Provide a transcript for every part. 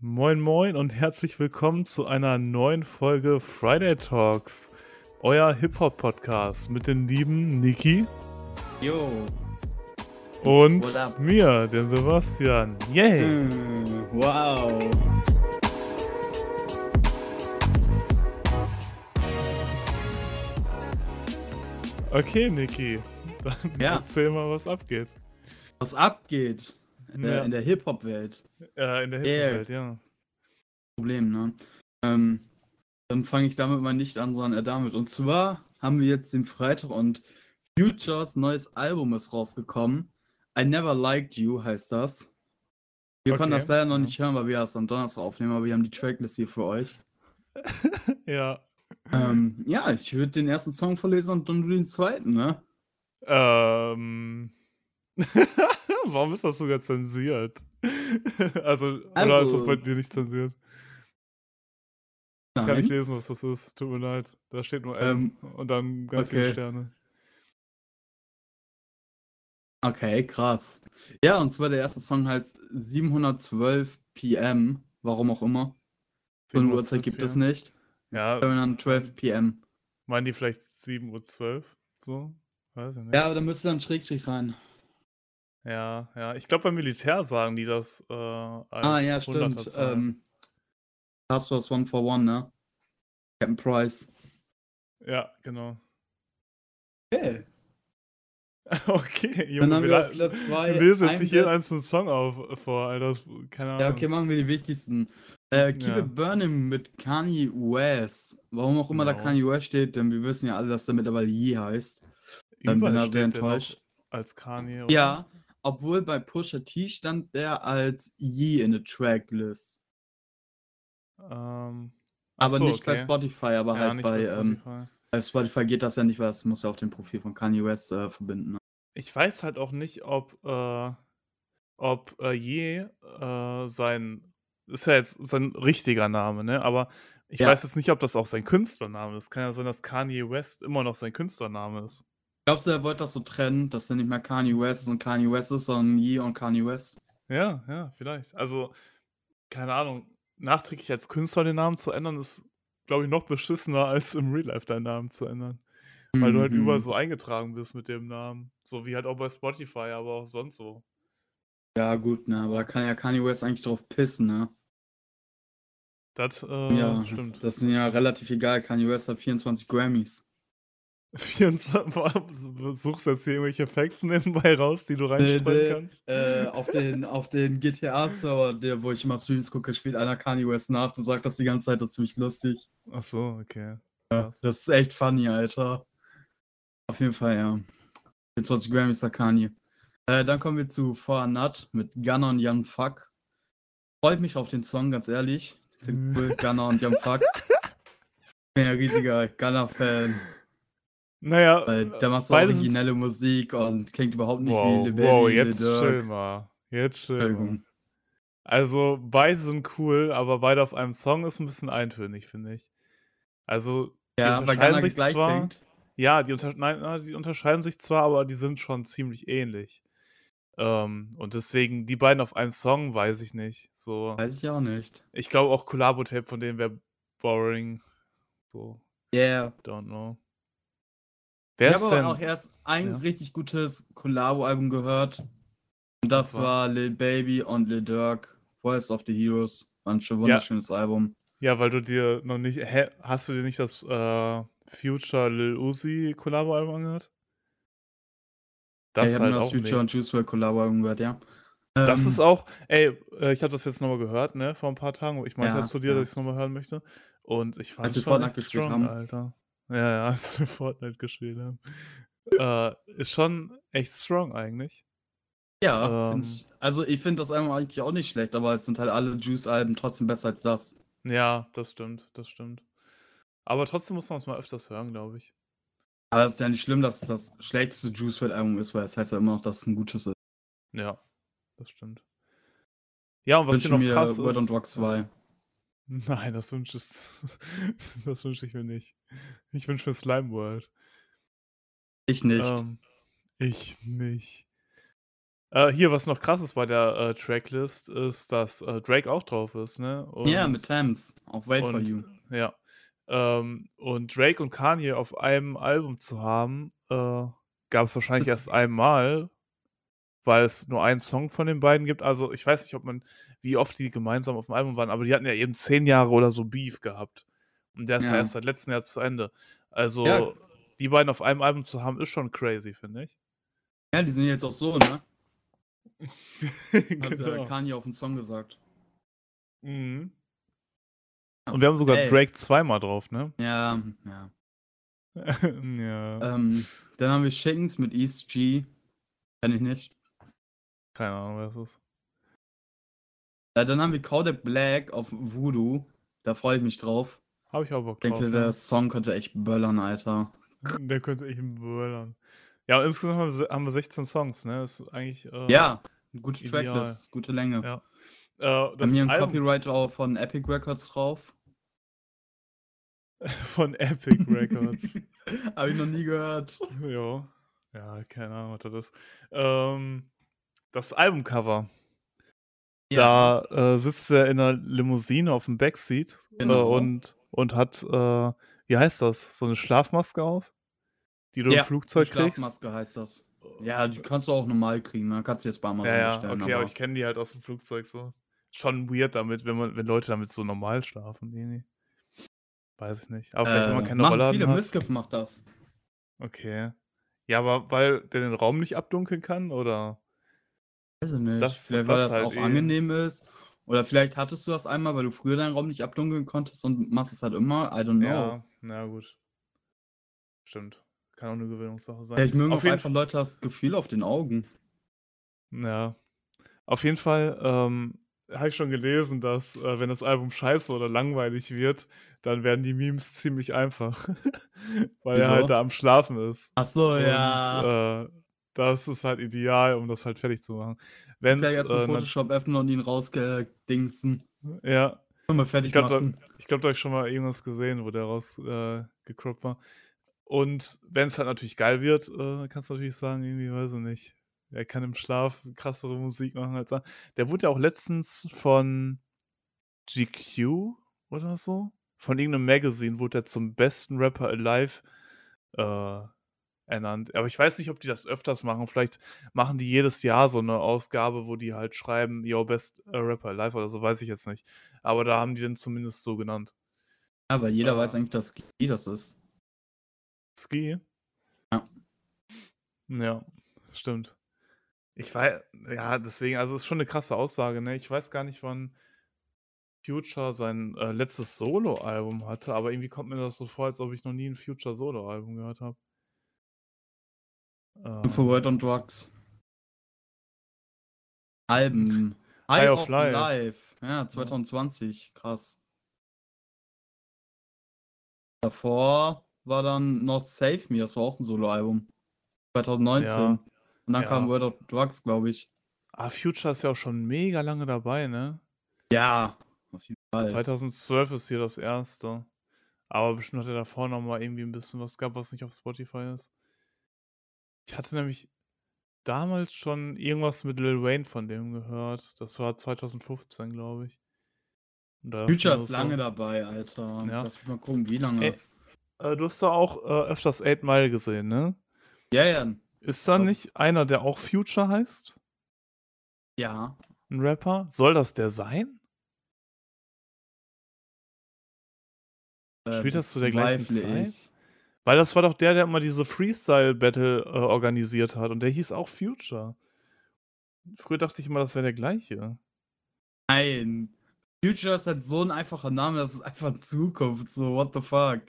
Moin, moin und herzlich willkommen zu einer neuen Folge Friday Talks, euer Hip-Hop-Podcast mit dem lieben Niki Jo. und mir, dem Sebastian. Yay! Mm, wow. Okay, Niki, dann Ja. erzähl mal, was abgeht. Was abgeht in der, Ja. der Hip-Hop-Welt. Äh, in der Yeah. Hip-Hop-Welt, ja. Problem, ne? Ähm, dann fange ich damit mal nicht an, sondern damit. Und zwar haben wir jetzt den Freitag und Futures neues Album ist rausgekommen. I Never Liked You heißt das. Wir konnten Okay, das leider noch ja. nicht hören, weil wir das am Donnerstag aufnehmen, aber wir haben die Tracklist hier für euch. Ja. Ähm, ja, ich würde den ersten Song vorlesen und dann du den zweiten, ne? Ähm. Warum ist das sogar zensiert? also, oder ist das Also- bei dir nicht zensiert? Kann nicht Nein. lesen, was das ist. Tut mir leid. Da steht nur M Ähm, und dann ganz viele okay. Sterne. Okay, krass. Ja, und zwar der erste Song heißt 712 PM, warum auch immer. So eine Uhrzeit gibt es nicht. Ja, 712 PM. meinen die vielleicht 7.12 Uhr? So? Weiß ich nicht. Ja, aber da müsste dann Schrägstrich rein. Ja, ja. Ich glaube, beim Militär sagen die das äh, als Ah, ja, stimmt. Ähm, Task Force One for One, ne? Captain Price. Ja, genau. Okay. okay, Dann Junge, haben wir, wir 2. wir lesen jetzt nicht jeden einzelnen Song auf, vor, Alter. Keine Ahnung. Ja, okay, machen wir die wichtigsten. Äh, Keep Ja. It Burning mit Kanye West. Warum auch immer da Genau. Kanye West steht, denn wir wissen ja alle, dass der mittlerweile Ye heißt. Dann bin Überall ich sehr enttäuscht. Als Kanye. oder? Ja, obwohl bei Pusha T stand der als Ye in der Tracklist. Ähm, Aber so, nicht bei okay. Spotify, aber Ja, halt nicht bei, ähm, Spotify. bei Spotify geht das ja nicht, weil das muss ja auf dem Profil von Kanye West äh, verbinden. Ne? Ich weiß halt auch nicht, ob, äh, ob äh, je äh, sein, ist ja jetzt sein richtiger Name, ne? Aber ich Ja. weiß jetzt nicht, ob das auch sein Künstlername ist. Kann ja sein, dass Kanye West immer noch sein Künstlername ist. Glaubst du, er wollte das so trennen, dass er nicht mehr Kanye West und Kanye West ist, sondern Ye und Kanye West? Ja, ja, vielleicht. Also, keine Ahnung, nachträglich als Künstler den Namen zu ändern, ist, glaube ich, noch beschissener, als im Real Life deinen Namen zu ändern. Weil du halt Mhm. überall so eingetragen bist mit dem Namen. So wie halt auch bei Spotify, aber auch sonst so. Ja, gut, ne, aber da kann ja Kanye West eigentlich drauf pissen, ne? Das äh, ja, stimmt. das sind ja relativ egal. Kanye West hat 24 Grammys. 24, suchst jetzt hier irgendwelche Facts nebenbei raus, die du reinstreuen kannst? äh, auf den, auf den GTA-Server, der, wo ich immer Streams gucke, spielt einer Kanye West nach und sagt das die ganze Zeit, das ist ziemlich lustig. Ach so, okay. Ja, das ist echt funny, Alter. Auf jeden Fall, ja. 24 Grammys sagt Kanye. Äh, dann kommen wir zu For Nut mit Gunner und Young Fuck. Freut mich auf den Song, ganz ehrlich. Klingt cool, Gunner und Young Fuck. Ich bin ja riesiger Gunner-Fan, Naja, weil der macht so originelle Musik und klingt überhaupt nicht wow, wie Lil wow, jetzt chill mal. Jetzt chill mal. Also, beide sind cool, aber beide auf einem Song ist ein bisschen eintönig, finde ich. Also, die Ja, unterscheiden sich zwar. klingt. Ja, die, unter nein, na, die unterscheiden sich zwar, aber die sind schon ziemlich ähnlich. Ähm, und deswegen, die beiden auf einem Song, weiß ich nicht. So, Weiß ich auch nicht. ich glaube auch Collabo-Tape von denen wäre boring. So, Yeah. don't know. Wer Ich habe auch erst ein Ja. richtig gutes Collabo-Album gehört. Und das war? war Lil Baby und Lil Durk, Voice of the Heroes. War ein schon wunderschönes Album. Ja, weil du dir noch nicht. Hä, hast du dir nicht das äh, Future Lil Uzi Collabo-Album angehört? Ja, Das ich ist habe halt nur das auch Future mega. und Juice WRLD Collabo-Album gehört, ja. Das Ähm, ist auch, ey, äh, ich habe das jetzt nochmal gehört, ne, vor ein paar Tagen. Ich meinte Ja, halt zu dir, ja. dass ich es nochmal hören möchte. Und ich fand wir schon echt strong, haben. Alter. Ja, ja, als wir Fortnite gespielt haben. äh, ist schon echt strong eigentlich. Ja, ähm, ich, also ich finde das Album eigentlich auch nicht schlecht, aber es sind halt alle Juice-Alben trotzdem besser als das. Ja, das stimmt, das stimmt. Aber trotzdem muss man es mal öfters hören, glaube ich. Aber es ist ja nicht schlimm, dass es das schlechteste Juice WRLD-Album ist, weil es heißt ja immer noch, dass es ein gutes ist. Ja, das stimmt. Ja, und was hier noch mir krass Word ist. und Rock 2. Nein, das wünsche ich, das wünsche ich mir nicht. Ich wünsche mir Slime World. Ich nicht. Ähm, ich nicht. Äh, hier, was noch krass ist bei der, äh, Tracklist, ist, dass, äh, Drake auch drauf ist, ne? Ja, mit Und Thames auf „Wait for und You“. ja. Ähm, und Drake und Kanye auf einem Album zu haben, äh, gab's wahrscheinlich erst einmal, weil es nur einen Song von den beiden gibt. Also, ich weiß nicht, ob man wie oft die gemeinsam auf'm Album waren, aber die hatten ja eben 10 Jahre oder so Beef gehabt. Und der ist ja Ja. erst seit letztem Jahr zu Ende. Ja. Also, die beiden auf einem Album zu haben, ist schon crazy, finde ich. Ja, die sind jetzt auch so, ne? Hat, äh, Genau. Kanye auf 'n Song gesagt. Mhm. Ja, Und wir haben sogar ey. Drake zweimal drauf, ne? Ja, ja. Ja. Ähm, dann haben wir Chickens mit East G. Kenn ich nicht. Keine Ahnung, wer das ist. Äh, dann haben wir Kodak Black auf Voodoo. Da freue ich mich drauf. Habe ich auch Bock Ich drauf, denke, ja. der Song könnte echt böllern, Alter. Der könnte echt böllern. Ja, insgesamt haben wir se haben wir 16 Songs, ne? Ist eigentlich, äh, Ja, gute ideal. Tracklist, gute Länge. Ja. Äh, Bei das mir 'n Album Copyright auch von Epic Records drauf. Von Epic Records. Habe ich noch nie gehört. Ja. Ja, keine Ahnung, was das ist. Ähm, das Albumcover. Ja. Da, äh, sitzt er in 'ner Limousine auf'm Backseat, äh, Genau. und und hat, äh, wie heißt das, so 'ne Schlafmaske auf, die du im Ja, 'ne Flugzeug kriegst? Schlafmaske heißt das. Ja, die kannst du auch normal kriegen, ne? Kannst du jetzt bei Amazon Ja, ja, bestellen, okay, aber aber ich kenne die halt aus'm Flugzeug so. Schon weird damit, wenn man wenn Leute damit so normal schlafen irgendwie. Weiß ich nicht. Aber vielleicht, wenn man Äh, keine machen Rollladen viele. hat. Macht das. Okay. Ja, aber weil der den Raum nicht abdunkeln kann, oder? Weiß ich nicht. Das Vielleicht, weil das das halt auch eh angenehm ist. Oder vielleicht hattest du das einmal, weil du früher deinen Raum nicht abdunkeln konntest und machst es halt immer. I don't know. Ja, na gut. Stimmt. Kann auch 'ne Gewöhnungssache sein. Vielleicht mögen Auf jeden einfach Leute das Gefühl auf den Augen. Ja. Auf jeden Fall, ähm, habe ich schon gelesen, dass, äh, wenn das Album scheiße oder langweilig wird, dann werden die Memes ziemlich einfach, weil er halt Wieso? da am Schlafen ist. Ach so, Und, ja. äh, das ist halt ideal, um das halt fertig zu machen. Gleich erst mal äh, Photoshop öffnen und ihn rausgedingsen. Ja. Können wir Ich fertig glaube, da glaube, da habe ich schon mal irgendwas gesehen, wo der raus äh, war. Und wenn's halt natürlich geil wird, äh, kannst du natürlich sagen, irgendwie, weiß ich nicht, er kann im Schlaf krassere Musik machen als er. Der wurde ja auch letztens von GQ oder so von irgend 'nem Magazine wurde er zum besten Rapper alive, äh, ernannt. Aber ich weiß nicht, ob die das öfters machen. Vielleicht machen die jedes Jahr so 'ne Ausgabe, wo die halt schreiben: „Yo, best, äh, Rapper alive“ oder so, weiß ich jetzt nicht. Aber da haben die den zumindest so genannt. Ja, weil jeder weiß Äh. eigentlich, dass Ski das ist. Ski? Ja. Ja, stimmt. Ich wei ja, deswegen also, ist schon 'ne krasse Aussage, ne? Ich weiß gar nicht, wann Future sein, äh, letztes Soloalbum hatte, aber irgendwie kommt mir das so vor, als ob ich noch nie 'n Future Soloalbum gehört habe. For Ähm. Word on Drugs. Alben. High High of of Life. Life. Ja, Ja. 2020. Krass. Davor war dann noch Save Me, das war auch 'n Soloalbum. 2019. Ja. Und dann kam Ja. Word on Drugs, glaube ich. Ah, Future ist ja auch schon mega lange dabei, ne? Ja, auf jeden Fall. 2012 ist hier das 1. Aber bestimmt hat er davor noch mal irgendwie 'n bisschen was gehabt, was nicht auf Spotify ist. Ich hatte nämlich damals schon irgendwas mit Lil Wayne von dem gehört. Das war 2015, glaube ich. Future ist so lange dabei, Alter. Ja. Lass mich mal gucken, wie lange. Ey, äh, du hast da auch, äh, öfters 8 Mile gesehen, ne? Ja, ja. Ist da nicht einer, der auch Future heißt? Ja. 'N Rapper? Soll das der sein? Äh, Spielt das zu der gleichen Zeit? ich. Weil das war doch der, der immer diese Freestyle-Battle, äh, organisiert hat und der hieß auch Future. Früher dachte ich immer, das wäre der gleiche. Nein. Future ist halt so 'n einfacher Name, das ist einfach Zukunft, so what the fuck.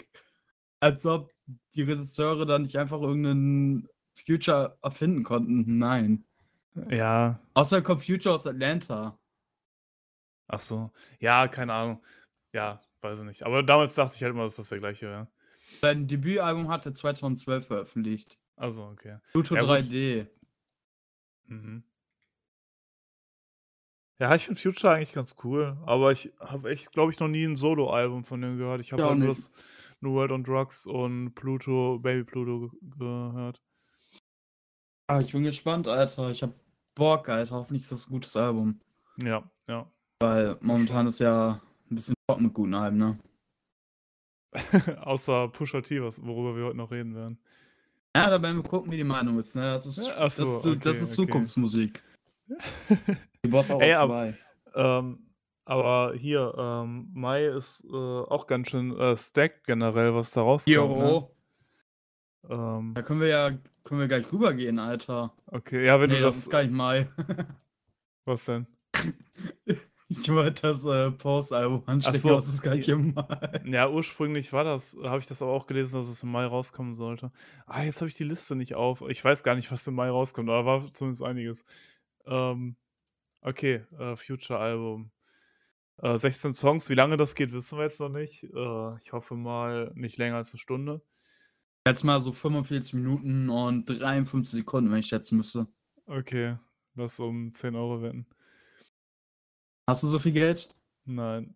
Als ob die Regisseure da nicht einfach irgend 'nen Future erfinden konnten. Nein. Ja. Außerdem kommt Future aus Atlanta. Ach so. Ja, keine Ahnung. Ja, weiß ich nicht. Aber damals dachte ich halt immer, dass das der gleiche wäre. Sein Debütalbum hat er 2012 veröffentlicht. Ach so, okay. Pluto Ja, gut. 3D. Mhm. Ja, ich finde Future eigentlich ganz cool, aber ich habe echt, glaube ich, noch nie 'n Soloalbum von dem gehört. Ich habe auch halt nur das New World on Drugs und Pluto Baby Pluto ge gehört. Ah, ich bin gespannt, Alter. Ich habe Bock, Alter. Hoffentlich ist das ein gutes Album. Ja, ja. Weil momentan ist ja ein bisschen trocken mit guten Alben, ne? Außer Pusha T, was, worüber wir heute noch reden werden. Ja, da werden wir gucken, wie die Meinung ist, ne? Das ist, Ja, so, das ist, zu- das okay, ist okay. Zukunftsmusik. Die Boss auch Ey, 2. Ähm, aber hier, ähm, Mai ist äh, auch ganz schön äh, stacked generell, was da rauskommt. Ne? Jo, Ähm, da können wir ja können wir gleich rübergehen, Alter. okay, ja, wenn nee, du das das. ist gar nicht mal. Was denn? ich wollte das äh, Post-Album anstecken, so, das ist gar nicht im Mai. Ja, ursprünglich war das, habe ich das aber auch gelesen, dass es im Mai rauskommen sollte. Ah, jetzt habe ich die Liste nicht auf. Ich weiß gar nicht, was im Mai rauskommt, aber war zumindest einiges. Ähm, okay, äh, Future-Album. Äh, 16 Songs, wie lange das geht, wissen wir jetzt noch nicht. Äh, ich hoffe mal nicht länger als eine Stunde. Jetzt mal so 45 Minuten und 53 Sekunden, wenn ich schätzen müsste. Okay, lass um 10 Euro wetten. Hast du so viel Geld? Nein.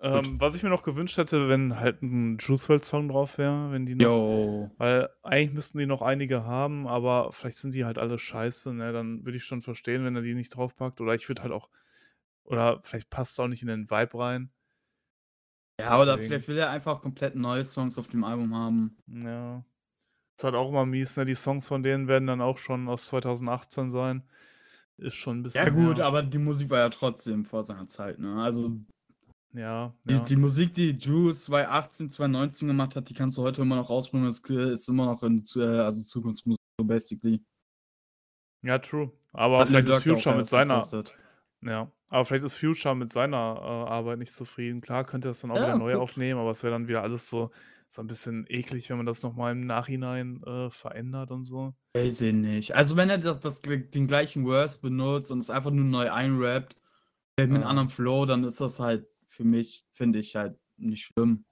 Ähm, was ich mir noch gewünscht hätte, wenn halt ein Juice WRLD Song drauf wäre, wenn die noch Jo. Weil eigentlich müssten die noch einige haben, aber vielleicht sind die halt alle scheiße, ne? Dann würde ich schon verstehen, wenn er die nicht draufpackt. Oder ich würde halt auch oder vielleicht passt es auch nicht in den Vibe rein. Ja, oder Deswegen. vielleicht will er einfach komplett neue Songs auf dem Album haben. Ja. Ist halt auch immer mies, ne? Die Songs von denen werden dann auch schon aus 2018 sein. Ist schon ein bisschen Ja gut, her. aber die Musik war ja trotzdem vor seiner Zeit, ne? Also Ja, die, ja. die Musik, die Juice 2018, 2019 gemacht hat, die kannst du heute immer noch rausbringen. Das ist immer noch in äh, also Zukunftsmusik, so basically. Ja, true. Aber Hat vielleicht ist Future mit seiner gepostet. ja, aber vielleicht ist Future mit seiner, äh, Arbeit nicht zufrieden. Klar könnte er es dann auch Ja, wieder neu gut. aufnehmen, aber es wäre dann wieder alles so so ein bisschen eklig, wenn man das noch mal im Nachhinein, äh, verändert und so. Weiß ich nicht. Also wenn er das, das, den gleichen Words benutzt und es einfach nur neu einrappt, mit einem Ja. anderen Flow, dann ist das halt für mich, finde ich, halt nicht schlimm.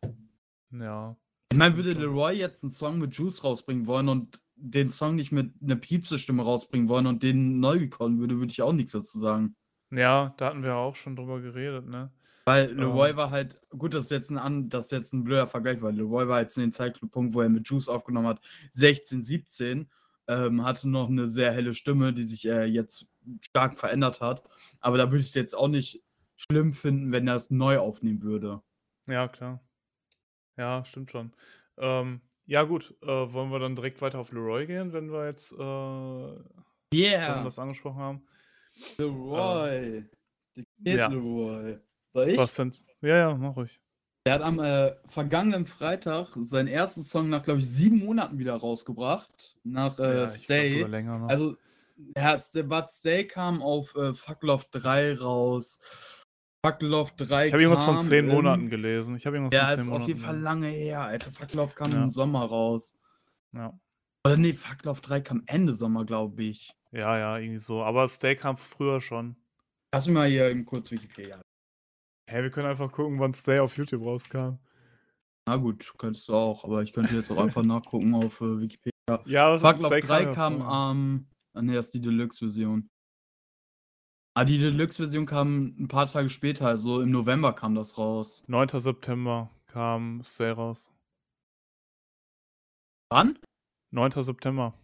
Ja. Ich meine, würde. Leroy jetzt einen Song mit Juice rausbringen wollen und den Song nicht mit einer Piepse-Stimme rausbringen wollen und den neu recorden würde, würde ich auch nichts dazu sagen. Ja, da hatten wir ja auch schon drüber geredet, ne? Weil Leroy Ähm. war halt, gut, das ist jetzt ein, an, das ist jetzt ein blöder Vergleich, weil Leroy war jetzt in den Zeitpunkt, wo er mit Juice aufgenommen hat, 16, 17, ähm, hatte noch eine sehr helle Stimme, die sich äh, jetzt stark verändert hat. Aber da würde ich es jetzt auch nicht schlimm finden, wenn er es neu aufnehmen würde. Ja, klar. Ja, stimmt schon. Ähm, ja gut, äh, wollen wir dann direkt weiter auf Leroy gehen, wenn wir jetzt, äh, Yeah, das angesprochen haben? Leroy. Die Kid ja. Leroy. Soll ich? Was denn? Ja, ja, mach ruhig. Der hat am äh, vergangenen Freitag seinen ersten Song nach, glaube ich, sieben Monaten wieder rausgebracht. Nach äh, Ja, Stay. sogar länger noch. Also, ja, der Bud Stay kam auf äh, Fuck Love 3 raus. Fuck Love 3 Ich habe irgendwas von kam 10 im- Monaten gelesen. Ich habe irgendwas Ja, von 10 ist Monaten auf jeden Fall lange her, Alter. Fuck Love kam Ja. im Sommer raus. Ja. Oder nee, Fuck Love 3 kam Ende Sommer, glaube ich. Ja, ja, irgendwie so. Aber Stay kam früher schon. Lass mich mal hier eben kurz Wikipedia. Hä, wir können einfach gucken, wann Stay auf YouTube rauskam. Na gut, könntest du auch, aber ich könnte jetzt auch einfach nachgucken auf äh, Wikipedia. Ja, was Fuck Love Stay 3 ja kam am. ah ne, das ist die Deluxe-Version. Ah, die Deluxe-Version kam ein paar Tage später, also im November kam das raus. 9. September kam Stay raus. Wann? 9. September.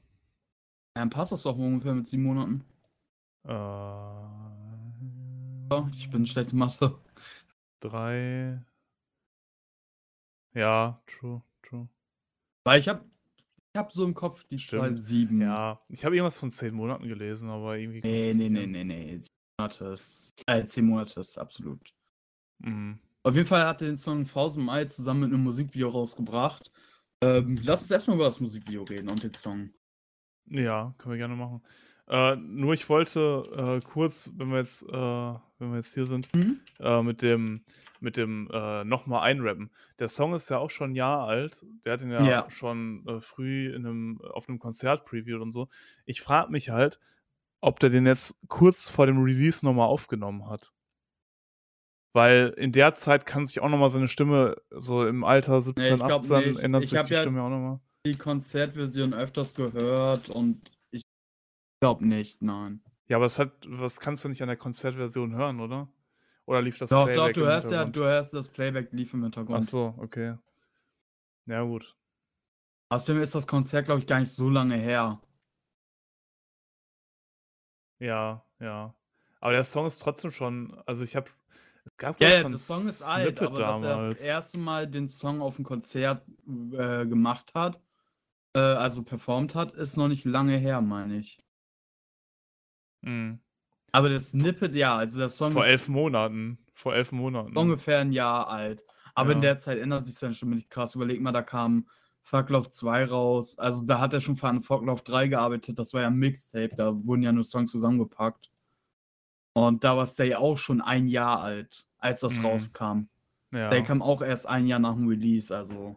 Dann passt das doch ungefähr mit sieben Monaten. Äh, Ja, ich bin schlecht in Mathe. Drei. Ja, true, true. Weil ich hab, ich hab so im Kopf die Stimmt. zwei sieben. Ja, ich habe irgendwas von 10 Monaten gelesen, aber irgendwie. Nee, nee, nee, hin. nee, nee. Sieben Monate ist, äh, zehn Monate ist absolut. Mhm. Auf jeden Fall hat er den Song Thousand Mai zusammen mit einem Musikvideo rausgebracht. Ähm, lass uns erstmal über das Musikvideo reden und den Song. Ja, können wir gerne machen. Äh, nur ich wollte äh, kurz, wenn wir jetzt, äh, wenn wir jetzt hier sind, Mhm. äh, mit dem, mit dem äh, nochmal einrappen. Der Song ist ja auch schon ein Jahr alt. Der hat ihn ja, Ja. schon äh, früh in einem, auf einem Konzert previewt und so. Ich frage mich halt, ob der den jetzt kurz vor dem Release nochmal aufgenommen hat. Weil in der Zeit kann sich auch nochmal seine Stimme, so im Alter 17, Nee, ich glaub 18, nicht. ändert Ich sich die ja- Stimme auch nochmal. Die Konzertversion öfters gehört und glaube nicht, nein. Ja, aber es hat, was kannst du nicht an der Konzertversion hören, oder? Oder lief das Doch, doch, Playback du im hörst ja, du hörst das Playback lief im Ach Hintergrund. so, okay. Ja, gut. Außerdem ist das Konzert, glaube ich, gar nicht so lange her. Ja, ja. Aber der Song ist trotzdem schon also, ich habe es gab, Ja, ja, schon der Song ist alt, Snippet aber dass er das damals. erste Mal den Song auf'm Konzert, äh, gemacht hat, äh, also performt hat, ist noch nicht lange her, meine ich. Mhm. Aber der Snippet, ja, also der Song Vor 11 Monaten. Vor 11 Monaten. ungefähr 'n Jahr alt. Aber in Ja. der Zeit ändert sich's dann schon wirklich krass. Überleg mal, da kam Fuck Love 2 raus. Also, da hat er schon an Fuck Love 3 gearbeitet. Das war ja 'n Mixtape, da wurden ja nur Songs zusammengepackt. Und da war Stay auch schon 1 Jahr alt, als das Mhm. rauskam. Ja. Stay kam auch erst 1 Jahr nach dem Release, also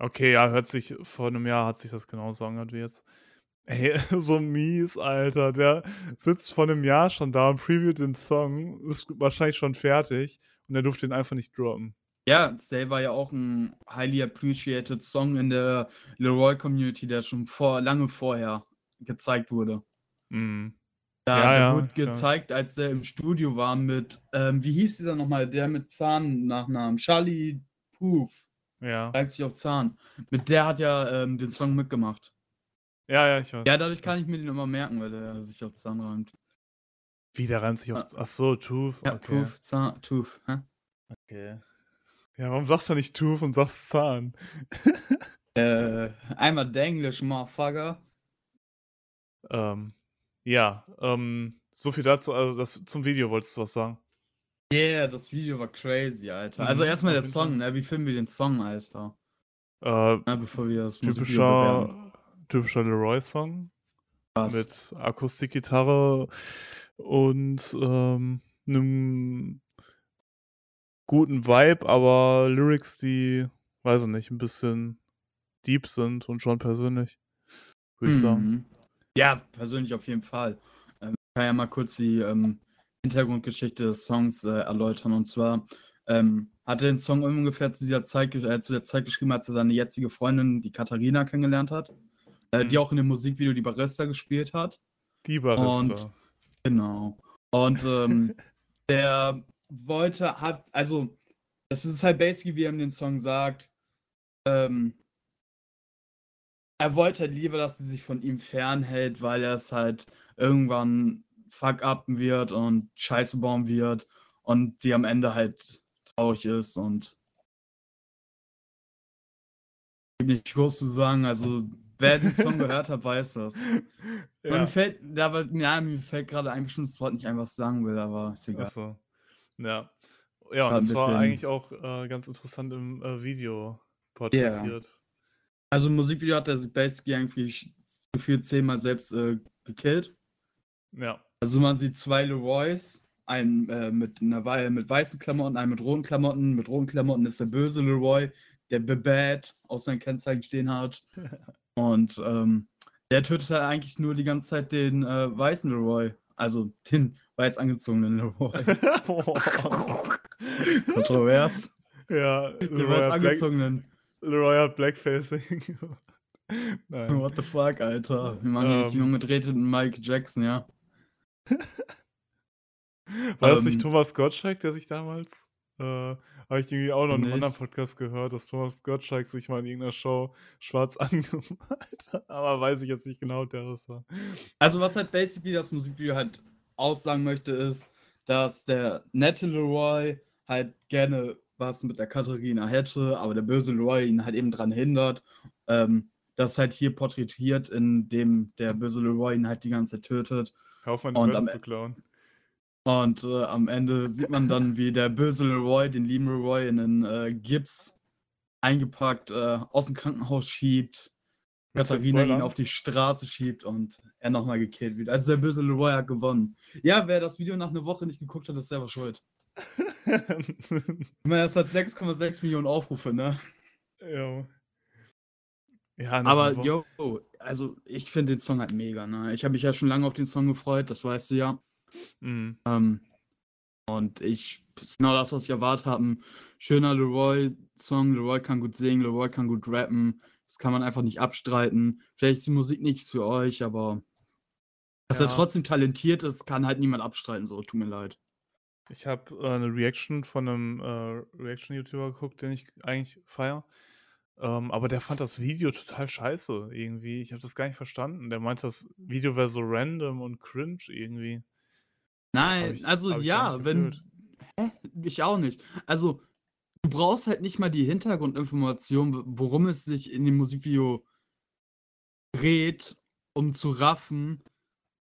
Okay, ja, hört sich vor 'nem Jahr hat sich das genauso angehört wie jetzt. Ey, so mies, Alter. Der sitzt vor 'nem Jahr schon da und previewt den Song, ist wahrscheinlich schon fertig und er durfte ihn einfach nicht droppen. Ja, Stay war ja auch 'n highly appreciated Song in der Leroy Community, der schon vor lange vorher gezeigt wurde. Mhm. Da Ja, der ja, wurde ich weiß. gezeigt, als der im Studio war mit, ähm wie hieß dieser noch mal, der mit Zahn-Nachnamen? Charlie Puth. Ja. Reimt sich auf Zahn. Mit der hat ja, ähm, den Song mitgemacht. Ja, ja, ich weiß. Ja, dadurch kann ich mir den immer merken, weil der sich auf Zahn reimt. Wie, der reimt sich auf Ah. Ach so, Tooth, Ja, okay. Puth, Zahn Tooth, hä? Okay. Ja, warum sagst du nicht Tooth und sagst Zahn? Äh, einmal Denglisch, Motherfucker. Ähm, ja, ähm, so viel dazu. Also, das zum Video wolltest du was sagen? Yeah, das Video war crazy, Alter. Also, Mhm, erst mal auf der Song, ne? Wie finden wir den Song, Alter? Äh, Ne, bevor wir das typischer typischer Leroy-Song mit Akustikgitarre und, ähm, 'nem guten Vibe, aber Lyrics, die, weiß ich nicht, 'n bisschen deep sind und schon persönlich, würde ich sagen. Mhm. Ja, persönlich auf jeden Fall. Ähm, ich kann ja mal kurz die, ähm, Hintergrundgeschichte des Songs, äh, erläutern. Und zwar, ähm, hat er den Song ungefähr zu dieser Zeit äh, zu der Zeit geschrieben, als er seine jetzige Freundin, die Katharina, kennengelernt hat, äh, die Mhm. auch in dem Musikvideo die Barista gespielt hat. Die Und Barista. genau. Und, ähm, der wollte hat also, das ist halt basically, wie er in dem Song sagt, ähm er wollte halt lieber, dass sie sich von ihm fernhält, weil er es halt irgendwann fuck-uppen wird und Scheiße bauen wird und sie am Ende halt traurig ist und gibt nicht groß zu sagen. Also, wer den Song gehört hat, weiß das. Und mir Ja. fällt da ja, mir fällt grade ein bestimmtes Wort nicht ein, was ich sagen will, aber ist egal. Ach so. Ja. Ja, War das war eigentlich auch, äh, ganz interessant im, äh, Video Ja. porträtiert. Also, im Musikvideo hat er sich basically eigentlich gefühlt zehnmal selbst, äh, gekillt. Ja. Also, man sieht 2 Leroys, einen, äh, mit 'ner wei mit weißen Klamotten, einen mit roten Klamotten. Mit roten Klamotten ist der böse Leroy, der The Bad auf seinen Kennzeichen stehen hat. Und, ähm, der tötet halt eigentlich nur die ganze Zeit den, äh, weißen Leroy, also den weiß angezogenen Leroy. Kontrovers. Ja, Den Leroy weiß angezogenen. Leroy hat Blackfacing. Nein. What the fuck, Alter. Wir machen hier nicht Ähm. umgedrehten Mike Jackson, ja. War das nicht Ähm. Thomas Gottschalk, der sich damals äh, habe ich irgendwie auch noch in 'nem anderen. Podcast gehört, dass Thomas Gottschalk sich mal in irgend 'ner Show schwarz angemalt hat, aber weiß ich jetzt nicht genau, wer das war. Also, was halt basically das Musikvideo halt aussagen möchte, ist, dass der nette Leroy halt gerne was mit der Katharina hätte, aber der böse Leroy ihn halt eben dran hindert. Ähm, das halt hier porträtiert, indem der böse Leroy ihn halt die ganze Zeit tötet. Auf, meine Und Wörter am zu klauen. Und, äh, am Ende sieht man dann, wie der böse Leroy den lieben Leroy in 'nen, äh, Gips eingepackt, äh, aus'm Krankenhaus schiebt, Katharina ihn auf die Straße schiebt und er noch mal gekillt wird. Also, der böse Leroy hat gewonnen. Ja, wer das Video nach 'ner Woche nicht geguckt hat, ist selber schuld. Ich meine, das hat 6,6 Millionen Aufrufe, ne? Ja. Ja, Aber, yo, also, ich finde den Song halt mega, ne? Ich habe mich ja schon lange auf den Song gefreut, das weißt du ja. Mhm. Ähm, und ich genau das, was ich erwartet habe. schöner Leroy-Song. Leroy kann gut singen, Leroy kann gut rappen. Das kann man einfach nicht abstreiten. Vielleicht ist die Musik nichts für euch, aber dass er Ja. trotzdem talentiert ist, kann halt niemand abstreiten, so, tut mir leid. Ich habe, äh, 'ne Reaction von 'nem, äh, Reaction-YouTuber geguckt, den ich eigentlich feiere. Ähm, aber der fand das Video total scheiße irgendwie. Ich habe das gar nicht verstanden. Der meinte, das Video wäre so random und cringe irgendwie. Nein, ich also ja, wenn hä? Ich auch nicht. Also, du brauchst halt nicht mal die Hintergrundinformation, worum es sich in dem Musikvideo dreht, um zu raffen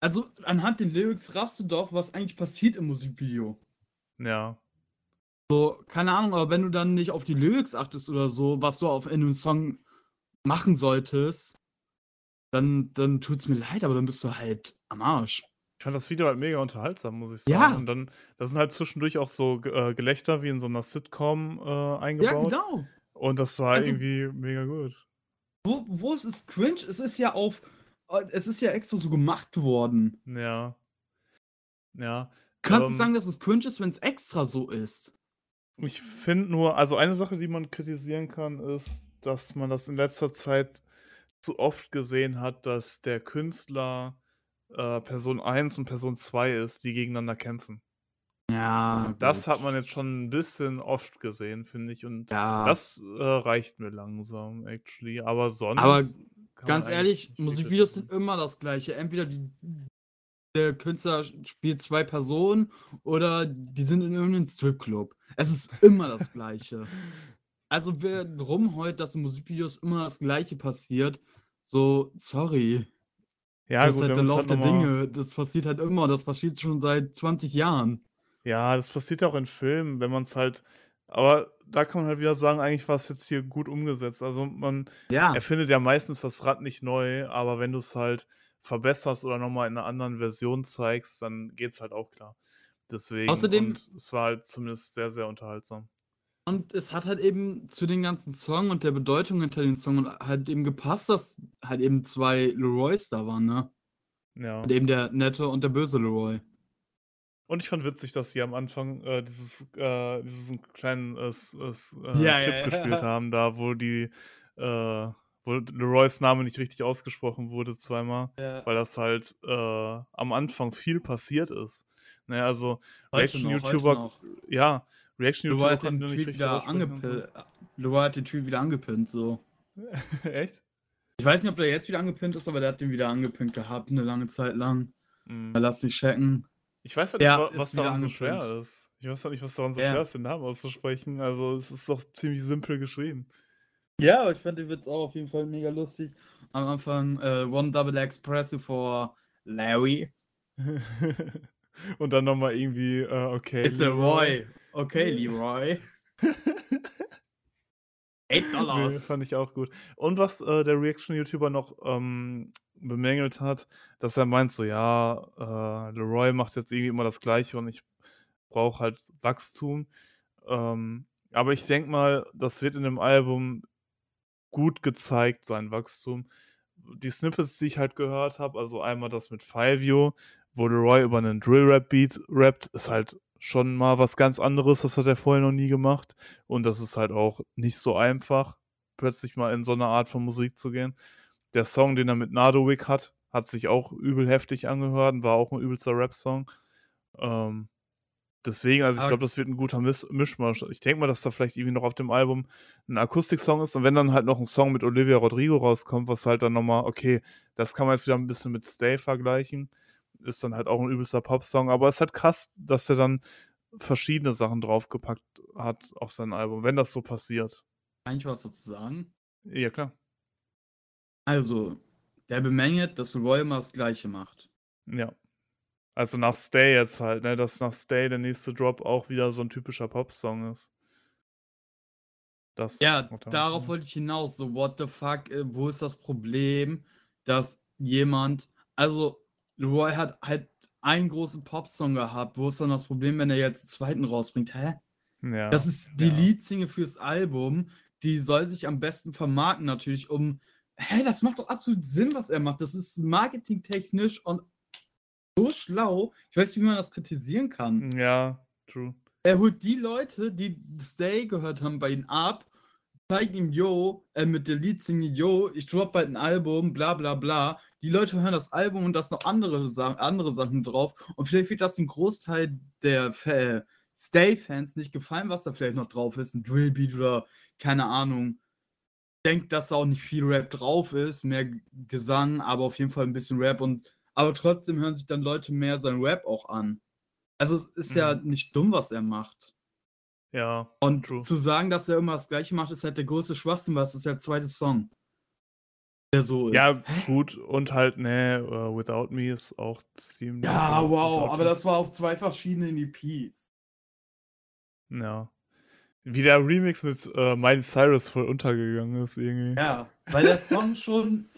also, anhand den Lyrics raffst du doch, was eigentlich passiert im Musikvideo. Ja. So, keine Ahnung, aber wenn du dann nicht auf die Lyrics achtest oder so, was du auf in 'nem Song machen solltest, dann dann tut's mir leid, aber dann bist du halt am Arsch. Ich fand das Video halt mega unterhaltsam, muss ich sagen. Ja. Und dann da sind halt zwischendurch auch so äh, Gelächter wie in so 'ner Sitcom, äh, Ja, eingebaut. genau. Und das war Also irgendwie mega gut. wo wo ist es cringe? Es ist ja auf äh, es ist ja extra so gemacht worden. Ja. Ja, Kannst du ähm sagen, dass es cringe ist, wenn's extra so ist? Ich finde nur also, eine Sache, die man kritisieren kann, ist, dass man das in letzter Zeit zu oft gesehen hat, dass der Künstler, äh, Person 1 und Person 2 ist, die gegeneinander kämpfen. Ja, Das hat gut. man jetzt schon 'n bisschen oft gesehen, finde ich, und Ja. das, äh, reicht mir langsam actually, aber Aber sonst man ganz ehrlich, Musikvideos sind immer das Gleiche. Entweder die der Künstler spielt 2 Personen oder die sind in irgend 'nem Stripclub. Es ist immer das Gleiche. Also, wer rumheult, dass in Musikvideos immer das Gleiche passiert, so, sorry. Ja Das ist gut, halt wenn der Lauf halt der Dinge. Das passiert halt immer. Das passiert schon seit 20 Jahren. Ja, das passiert auch in Filmen, wenn man's halt aber da kann man halt wieder sagen, eigentlich war's jetzt hier gut umgesetzt. Also, man Ja. erfindet ja meistens das Rad nicht neu, aber wenn du's halt verbesserst oder noch mal in 'ner anderen Version zeigst, dann geht's halt auch klar. Deswegen Außerdem und es war halt zumindest sehr, sehr unterhaltsam. Und es hat halt eben zu dem ganzen Song und der Bedeutung hinter dem Song halt eben gepasst, dass halt eben 2 Leroys da waren, ne? Ja. Halt eben der nette und der böse Leroy. Und ich fand witzig, dass sie am Anfang, äh, dieses äh, diesen kleinen, äh, s äh, Ja, Clip ja, gespielt ja. haben, da wo die äh, wo Leroys Name nicht richtig ausgesprochen wurde zweimal, weil das halt, äh, am Anfang viel passiert ist. Ne, also Reaction-YouTuber ja, Reaction-YouTuber hat konnten den den nicht richtig und so. Leroy hat den Tweet wieder angepinnt, so. Echt? Ich weiß nicht, ob der jetzt wieder angepinnt ist, aber der hat den wieder angepinnt gehabt 'ne lange Zeit lang. Mhm. Äh, lass mich checken. Ich weiß halt nicht, Ja, ist was daran so angepinnt. schwer ist. Ich weiß halt nicht, was daran so Ja. schwer ist, den Namen auszusprechen. Also, es ist doch ziemlich simpel geschrieben. Ja, aber ich fand den Witz auch auf jeden Fall mega lustig. Am Anfang, äh, One Double Espresso for Larry. Und dann noch mal irgendwie, äh, okay, It's a Leroy. Roy. Okay, Leroy. $8. Ne, fand ich auch gut. Und was, äh, der Reaction-YouTuber noch, ähm, bemängelt hat, dass er meint so: „Ja, äh, Leroy macht jetzt irgendwie immer das Gleiche und ich brauche halt Wachstum.“ Ähm, aber ich denke mal, das wird in dem Album gut gezeigt, sein Wachstum. Die Snippets, die ich halt gehört habe, also einmal das mit Fivio, wo Leroy über 'nen Drill-Rap-Beat rappt, ist halt schon mal was ganz anderes. Das hat er vorher noch nie gemacht. Und das ist halt auch nicht so einfach, plötzlich mal in so 'ne Art von Musik zu gehen. Der Song, den er mit Nadowik hat, hat sich auch übel heftig angehört und war auch 'n übelster Rap-Song. Ähm, deswegen also, ich glaube, das wird 'n guter Miss Mischmasch. Ich denke mal, dass da vielleicht irgendwie noch auf dem Album 'n Akustik-Song ist und wenn dann halt noch 'n Song mit Olivia Rodrigo rauskommt, was halt dann noch mal okay, das kann man jetzt wieder 'n bisschen mit Stay vergleichen, ist dann halt auch 'n übelster Popsong, aber ist halt krass, dass er dann verschiedene Sachen draufgepackt hat auf sein Album, wenn das so passiert. Kann ich was dazu sagen? Ja, klar. Also, der bemängelt, dass Leroy immer das Gleiche macht. Ja. Also, nach Stay jetzt halt, ne, dass nach Stay der nächste Drop auch wieder so 'n typischer Popsong ist. Das Ja, darauf wollte ich hinaus. So, what the fuck, äh, wo ist das Problem, dass jemand also, Leroy hat halt einen großen Popsong gehabt. Wo ist dann das Problem, wenn er jetzt 'n 2. rausbringt? Hä? Ja, Das ist die ja. Leadsingle fürs Album. Die soll sich am besten vermarkten natürlich, um hä, das macht doch absolut Sinn, was er macht. Das ist marketingtechnisch und so schlau. Ich weiß nicht, wie man das kritisieren kann. Ja, true. Er holt die Leute, die Stay gehört haben, bei ihm ab, zeigt ihm: „Jo“ äh, mit der Leadsingle: „Jo, ich droppe bald 'n Album, bla bla bla.“ Die Leute hören das Album und da ist noch andere Sa andere Sachen drauf und vielleicht wird das dem Großteil der Fa Stay-Fans nicht gefallen, was da vielleicht noch drauf ist, 'n Drill-Beat oder keine Ahnung. denke, dass da auch nicht viel Rap drauf ist, mehr Gesang, aber auf jeden Fall ein bisschen Rap und aber trotzdem hören sich dann Leute mehr sein Rap auch an. Also es ist mhm. ja nicht dumm, was er macht. Ja. Und true. zu sagen, dass er immer das Gleiche macht, ist halt der größte Schwachsinn, weil es ist ja der zweite Song. Der so ist. Ja, Hä? gut. Und halt, ne, uh, Without Me ist auch ziemlich. Ja, wow. Aber das war auf zwei verschiedenen EPs. Ja. Wie der Remix mit äh, Miley Cyrus voll untergegangen ist, irgendwie. Ja, weil der Song schon.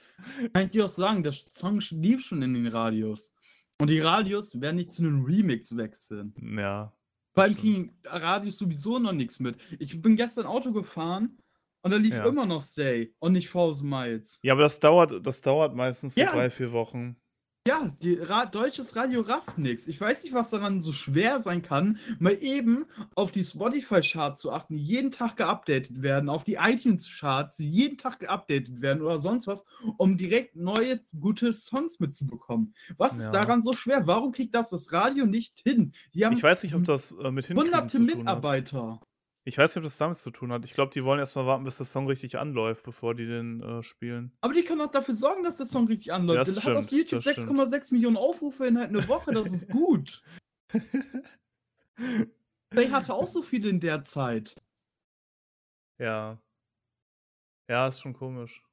kann ich dir auch sagen, der Song lief schon in den Radios. Und die Radios werden nicht zu einem Remix wechseln. Ja. Allem kriegen Radios sowieso noch nichts mit. Ich bin gestern Auto gefahren und da lief ja. immer noch Stay und nicht Thousand Miles. Ja, aber das dauert, das dauert meistens ja. so drei, vier Wochen. Ja, die Ra deutsches Radio rafft nix. Ich weiß nicht, was daran so schwer sein kann, mal eben auf die Spotify-Charts zu achten, die jeden Tag geupdatet werden, auf die iTunes-Charts, die jeden Tag geupdatet werden oder sonst was, um direkt neue, gute Songs mitzubekommen. Was ja. ist daran so schwer? Warum kriegt das das Radio nicht hin? Die haben ich weiß nicht, ob das äh, mit Hunderte Mitarbeiter. Hat. Ich weiß nicht, ob das damit zu tun hat. Ich glaube, die wollen erstmal warten, bis der Song richtig anläuft, bevor die den äh, spielen. Aber die können auch dafür sorgen, dass der Song richtig anläuft. Das der stimmt, hat auf YouTube 6,6 Millionen Aufrufe in halt eine Woche, das ist gut. Der hatte auch so viele in der Zeit. Ja. Ja, ist schon komisch.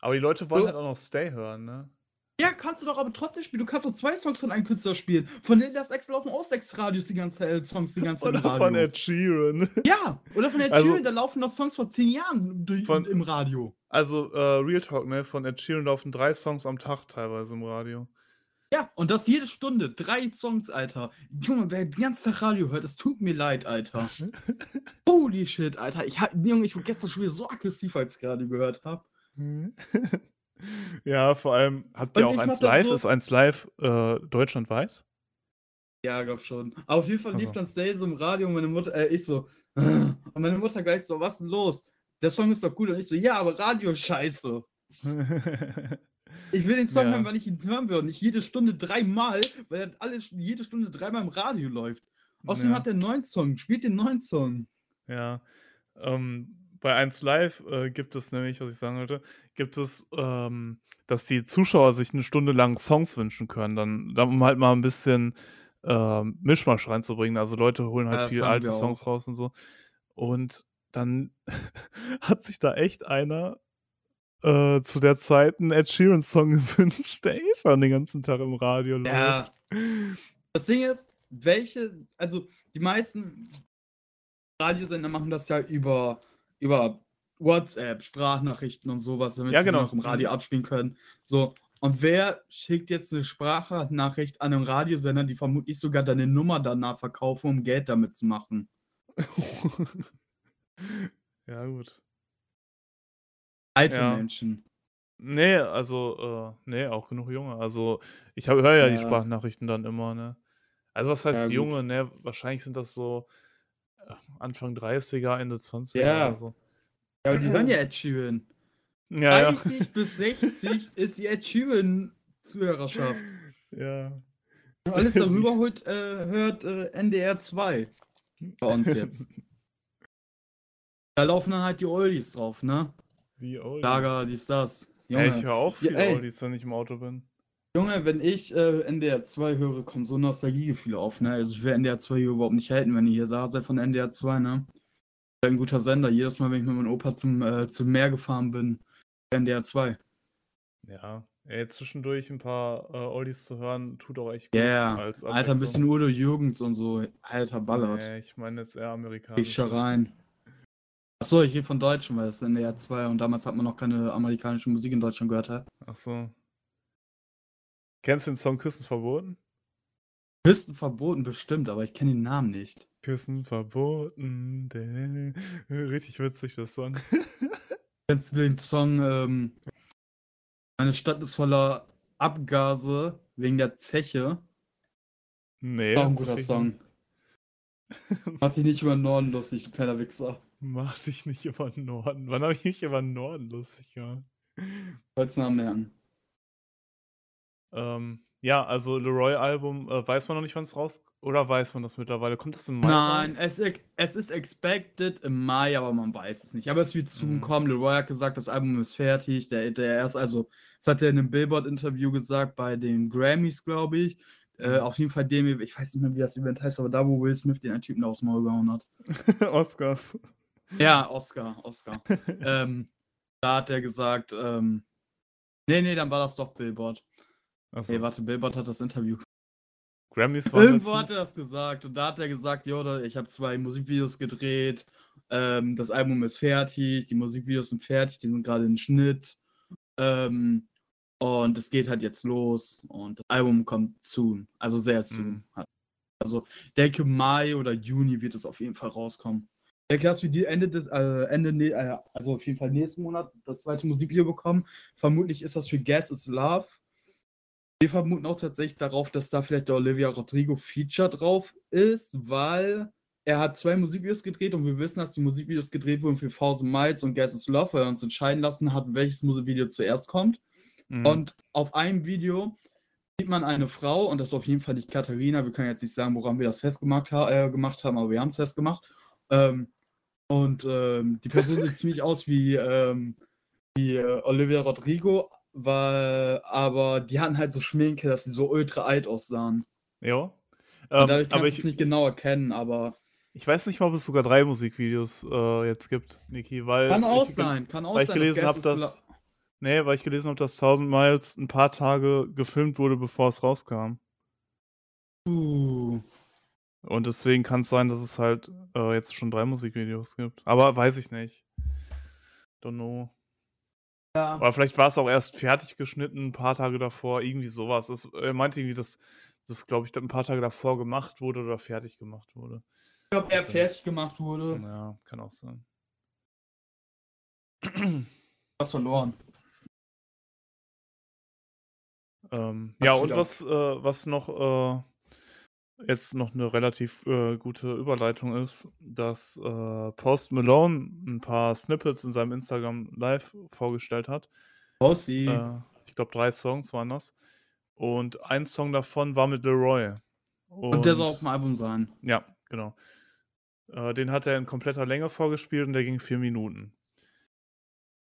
Aber die Leute wollen so. halt auch noch Stay hören, ne? Ja, kannst du doch aber trotzdem spielen. Du kannst doch zwei Songs von einem Künstler spielen. Von denen das extra laufen auch sechs Radios die ganze äh, Songs die ganze Zeit. Oder von Ed Sheeran. Ja, oder von Ed also, Sheeran, da laufen noch Songs vor zehn Jahren von, im Radio. Also, äh, Real Talk, ne? Von Ed Sheeran laufen drei Songs am Tag teilweise im Radio. Ja, und das jede Stunde. Drei Songs, Alter. Junge, wer den ganzen Tag Radio hört, das tut mir leid, Alter. Holy shit, Alter. Ich, Junge, ich war gestern schon wieder so aggressiv, als ich gerade gehört habe. Ja, vor allem, habt ihr Und auch eins live? So ist eins live äh, deutschlandweit? Ja, glaub schon. Aber auf jeden Fall lief also. dann Stay so im Radio und meine Mutter, äh, ich so, und meine Mutter gleich so, was ist denn los? Der Song ist doch gut. Und ich so, ja, aber Radio scheiße. ich will den Song ja. hören, weil ich ihn hören will und nicht jede Stunde dreimal, weil er alles jede Stunde dreimal im Radio läuft. Außerdem ja. hat er einen neuen Song, spielt den neuen Song. Ja. Ähm, bei 1 Live äh, gibt es nämlich, was ich sagen wollte, gibt es, ähm, dass die Zuschauer sich eine Stunde lang Songs wünschen können, dann, dann um halt mal ein bisschen äh, Mischmasch reinzubringen. Also Leute holen halt ja, viel alte Songs raus und so. Und dann hat sich da echt einer äh, zu der Zeit einen Ed Sheeran-Song gewünscht, der eh schon den ganzen Tag im Radio läuft. Ja. Das Ding ist, welche, also die meisten Radiosender machen das ja über über WhatsApp, Sprachnachrichten und sowas, damit ja, genau. sie noch im Radio abspielen können. So. Und wer schickt jetzt eine Sprachnachricht an einen Radiosender, die vermutlich sogar deine Nummer danach verkaufen, um Geld damit zu machen? ja, gut. Alte ja. Menschen. Nee, also, äh, nee, auch genug Junge. Also, ich höre ja, ja, die Sprachnachrichten dann immer, ne? Also, was heißt ja, Junge, ne? Wahrscheinlich sind das so Anfang 30er, Ende 20er ja. oder so. Ja, aber die hören ja Ed Sheeran. Ja, 30 ja. bis 60 ist die Ed Sheeran-Zuhörerschaft. Ja. Und alles darüber hört, äh, hört äh, NDR 2 bei uns jetzt. da laufen dann halt die Oldies drauf, ne? Wie Oldies? Lager, dies, das. Junge. Ey, ich höre auch viel ja, Oldies, wenn ich im Auto bin. Junge, wenn ich äh, NDR 2 höre, kommen so Nostalgiegefühle auf, ne? Also ich will NDR 2 hier überhaupt nicht halten, wenn ihr hier da seid von NDR 2, ne? Ein guter Sender. Jedes Mal, wenn ich mit meinem Opa zum, äh, zum Meer gefahren bin, NDR 2. Ja, ey, zwischendurch ein paar äh, Oldies zu hören, tut auch echt gut. Ja, yeah. Alter, ein bisschen Udo Jürgens und so. Alter, ballert. Nee, ich meine jetzt eher amerikanisch. Ich schau rein. Achso, ich rede von Deutschen, weil es ist NDR 2 und damals hat man noch keine amerikanische Musik in Deutschland gehört. Hat. Ach Kennst du den Song Küssen verboten? Küssen verboten bestimmt, aber ich kenne den Namen nicht. Küssen verboten. Richtig witzig, das Song. Kennst du den Song ähm, Meine Stadt ist voller Abgase wegen der Zeche? Nee. Auch ein guter Song. Mach dich nicht über den Norden lustig, du kleiner Wichser. Mach dich nicht über den Norden. Wann habe ich mich über den Norden lustig gemacht? Sollst du Namen lernen. Ähm, Ja, also Leroy-Album, äh, weiß man noch nicht, wann es raus oder weiß man das mittlerweile? Kommt das im Mai Nein, raus? es, es ist expected im Mai, aber man weiß es nicht. Aber es wird Mhm. kommen. Leroy hat gesagt, das Album ist fertig. Der, der erst, also, das hat er in einem Billboard-Interview gesagt, bei den Grammys, glaube ich. Äh, Mhm. auf jeden Fall dem, ich weiß nicht mehr, wie das Event heißt, aber da, wo Will Smith den einen Typen da aufs Maul gehauen hat. Oscars. Ja, Oscar, Oscar. ähm, da hat er gesagt, ähm, nee, nee, dann war das doch Billboard. Achso, Nee, warte, Billboard hat das Interview Grammys waren Irgendwo hat er das gesagt und da hat er gesagt, jo, ich habe zwei Musikvideos gedreht, ähm, das Album ist fertig, die Musikvideos sind fertig, die sind gerade in Schnitt ähm, und es geht halt jetzt los und das Album kommt soon, also sehr soon. Mhm. Also ich denke Mai oder Juni wird es auf jeden Fall rauskommen. Ich denke, dass wir die Ende des, äh, Ende, ne- äh, also auf jeden Fall nächsten Monat das zweite Musikvideo bekommen. Vermutlich ist das für Guess is Love. Wir vermuten auch tatsächlich darauf, dass da vielleicht der Olivia Rodrigo Feature drauf ist, weil er hat zwei Musikvideos gedreht und wir wissen, dass die Musikvideos gedreht wurden für Thousand Miles und Guess is Love, weil er uns entscheiden lassen hat, welches Musikvideo zuerst kommt. Mhm. Und auf einem Video sieht man eine Frau, und das ist auf jeden Fall nicht Katharina, wir können jetzt nicht sagen, woran wir das festgemacht ha äh, gemacht haben, aber wir haben es festgemacht. Ähm, und ähm, die Person sieht ziemlich aus wie, ähm, wie äh, Olivia Rodrigo, weil, aber die hatten halt so Schminke, dass sie so ultra alt aussahen. Ja. Ähm, dadurch kannst du ich, es nicht genau erkennen, aber ich weiß nicht mal, ob es sogar drei Musikvideos äh, jetzt gibt, Niki, weil kann auch ich, sein, kann auch weil ich sein. gelesen Guess habe, dass nee, weil ich gelesen habe, dass 1000 Miles ein paar Tage gefilmt wurde, bevor es rauskam. Uh, Und deswegen kann es sein, dass es halt äh, jetzt schon drei Musikvideos gibt. Aber weiß ich nicht. Don't know. Ja. Aber vielleicht war es auch erst fertig geschnitten, ein paar Tage davor, irgendwie sowas. Es, er meinte irgendwie, dass das, glaube ich, ein paar Tage davor gemacht wurde oder fertig gemacht wurde. Ich glaube, er Also- fertig gemacht wurde. Ja, kann auch sein. Was verloren. ähm, ja, und was, äh, was noch äh, jetzt noch eine relativ äh, gute Überleitung ist, dass äh, Post Malone ein paar Snippets in seinem Instagram Live vorgestellt hat. Aussie. Äh, ich glaube, drei Songs waren das. Und ein Song davon war mit Leroy. und der soll auf dem Album sein. Ja, genau. Äh, den hat er in kompletter Länge vorgespielt und der ging vier Minuten.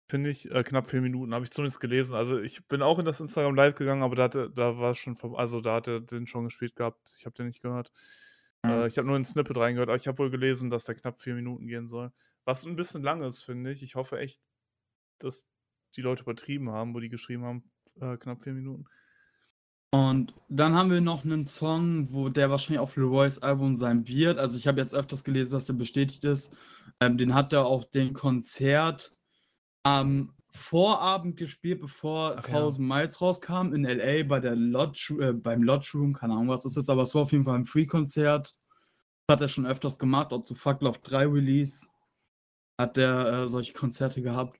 Finde ich, äh, knapp vier Minuten, habe ich zumindest gelesen. Also ich bin auch in das Instagram Live gegangen, aber da, hatte, da war schon, vom, also da hat er den schon gespielt gehabt. Ich habe den nicht gehört. Ja. Äh, ich habe nur ein Snippet reingehört, aber ich habe wohl gelesen, dass der knapp vier Minuten gehen soll. Was ein bisschen lang ist, finde ich. Ich hoffe echt, dass die Leute übertrieben haben, wo die geschrieben haben, äh, knapp vier Minuten. Und dann haben wir noch einen Song, wo der wahrscheinlich auf Leroy's Album sein wird. Also ich habe jetzt öfters gelesen, dass der bestätigt ist. Ähm, den hat er auf dem Konzert am Vorabend gespielt, bevor Ach ja. 1000 Miles rauskam in LA bei der Lodge, äh, beim Lodge Room, keine Ahnung was das ist, aber es war auf jeden Fall ein Free-Konzert. Hat er schon öfters gemacht, auch zu Fuck Love 3 Release hat der äh, solche Konzerte gehabt.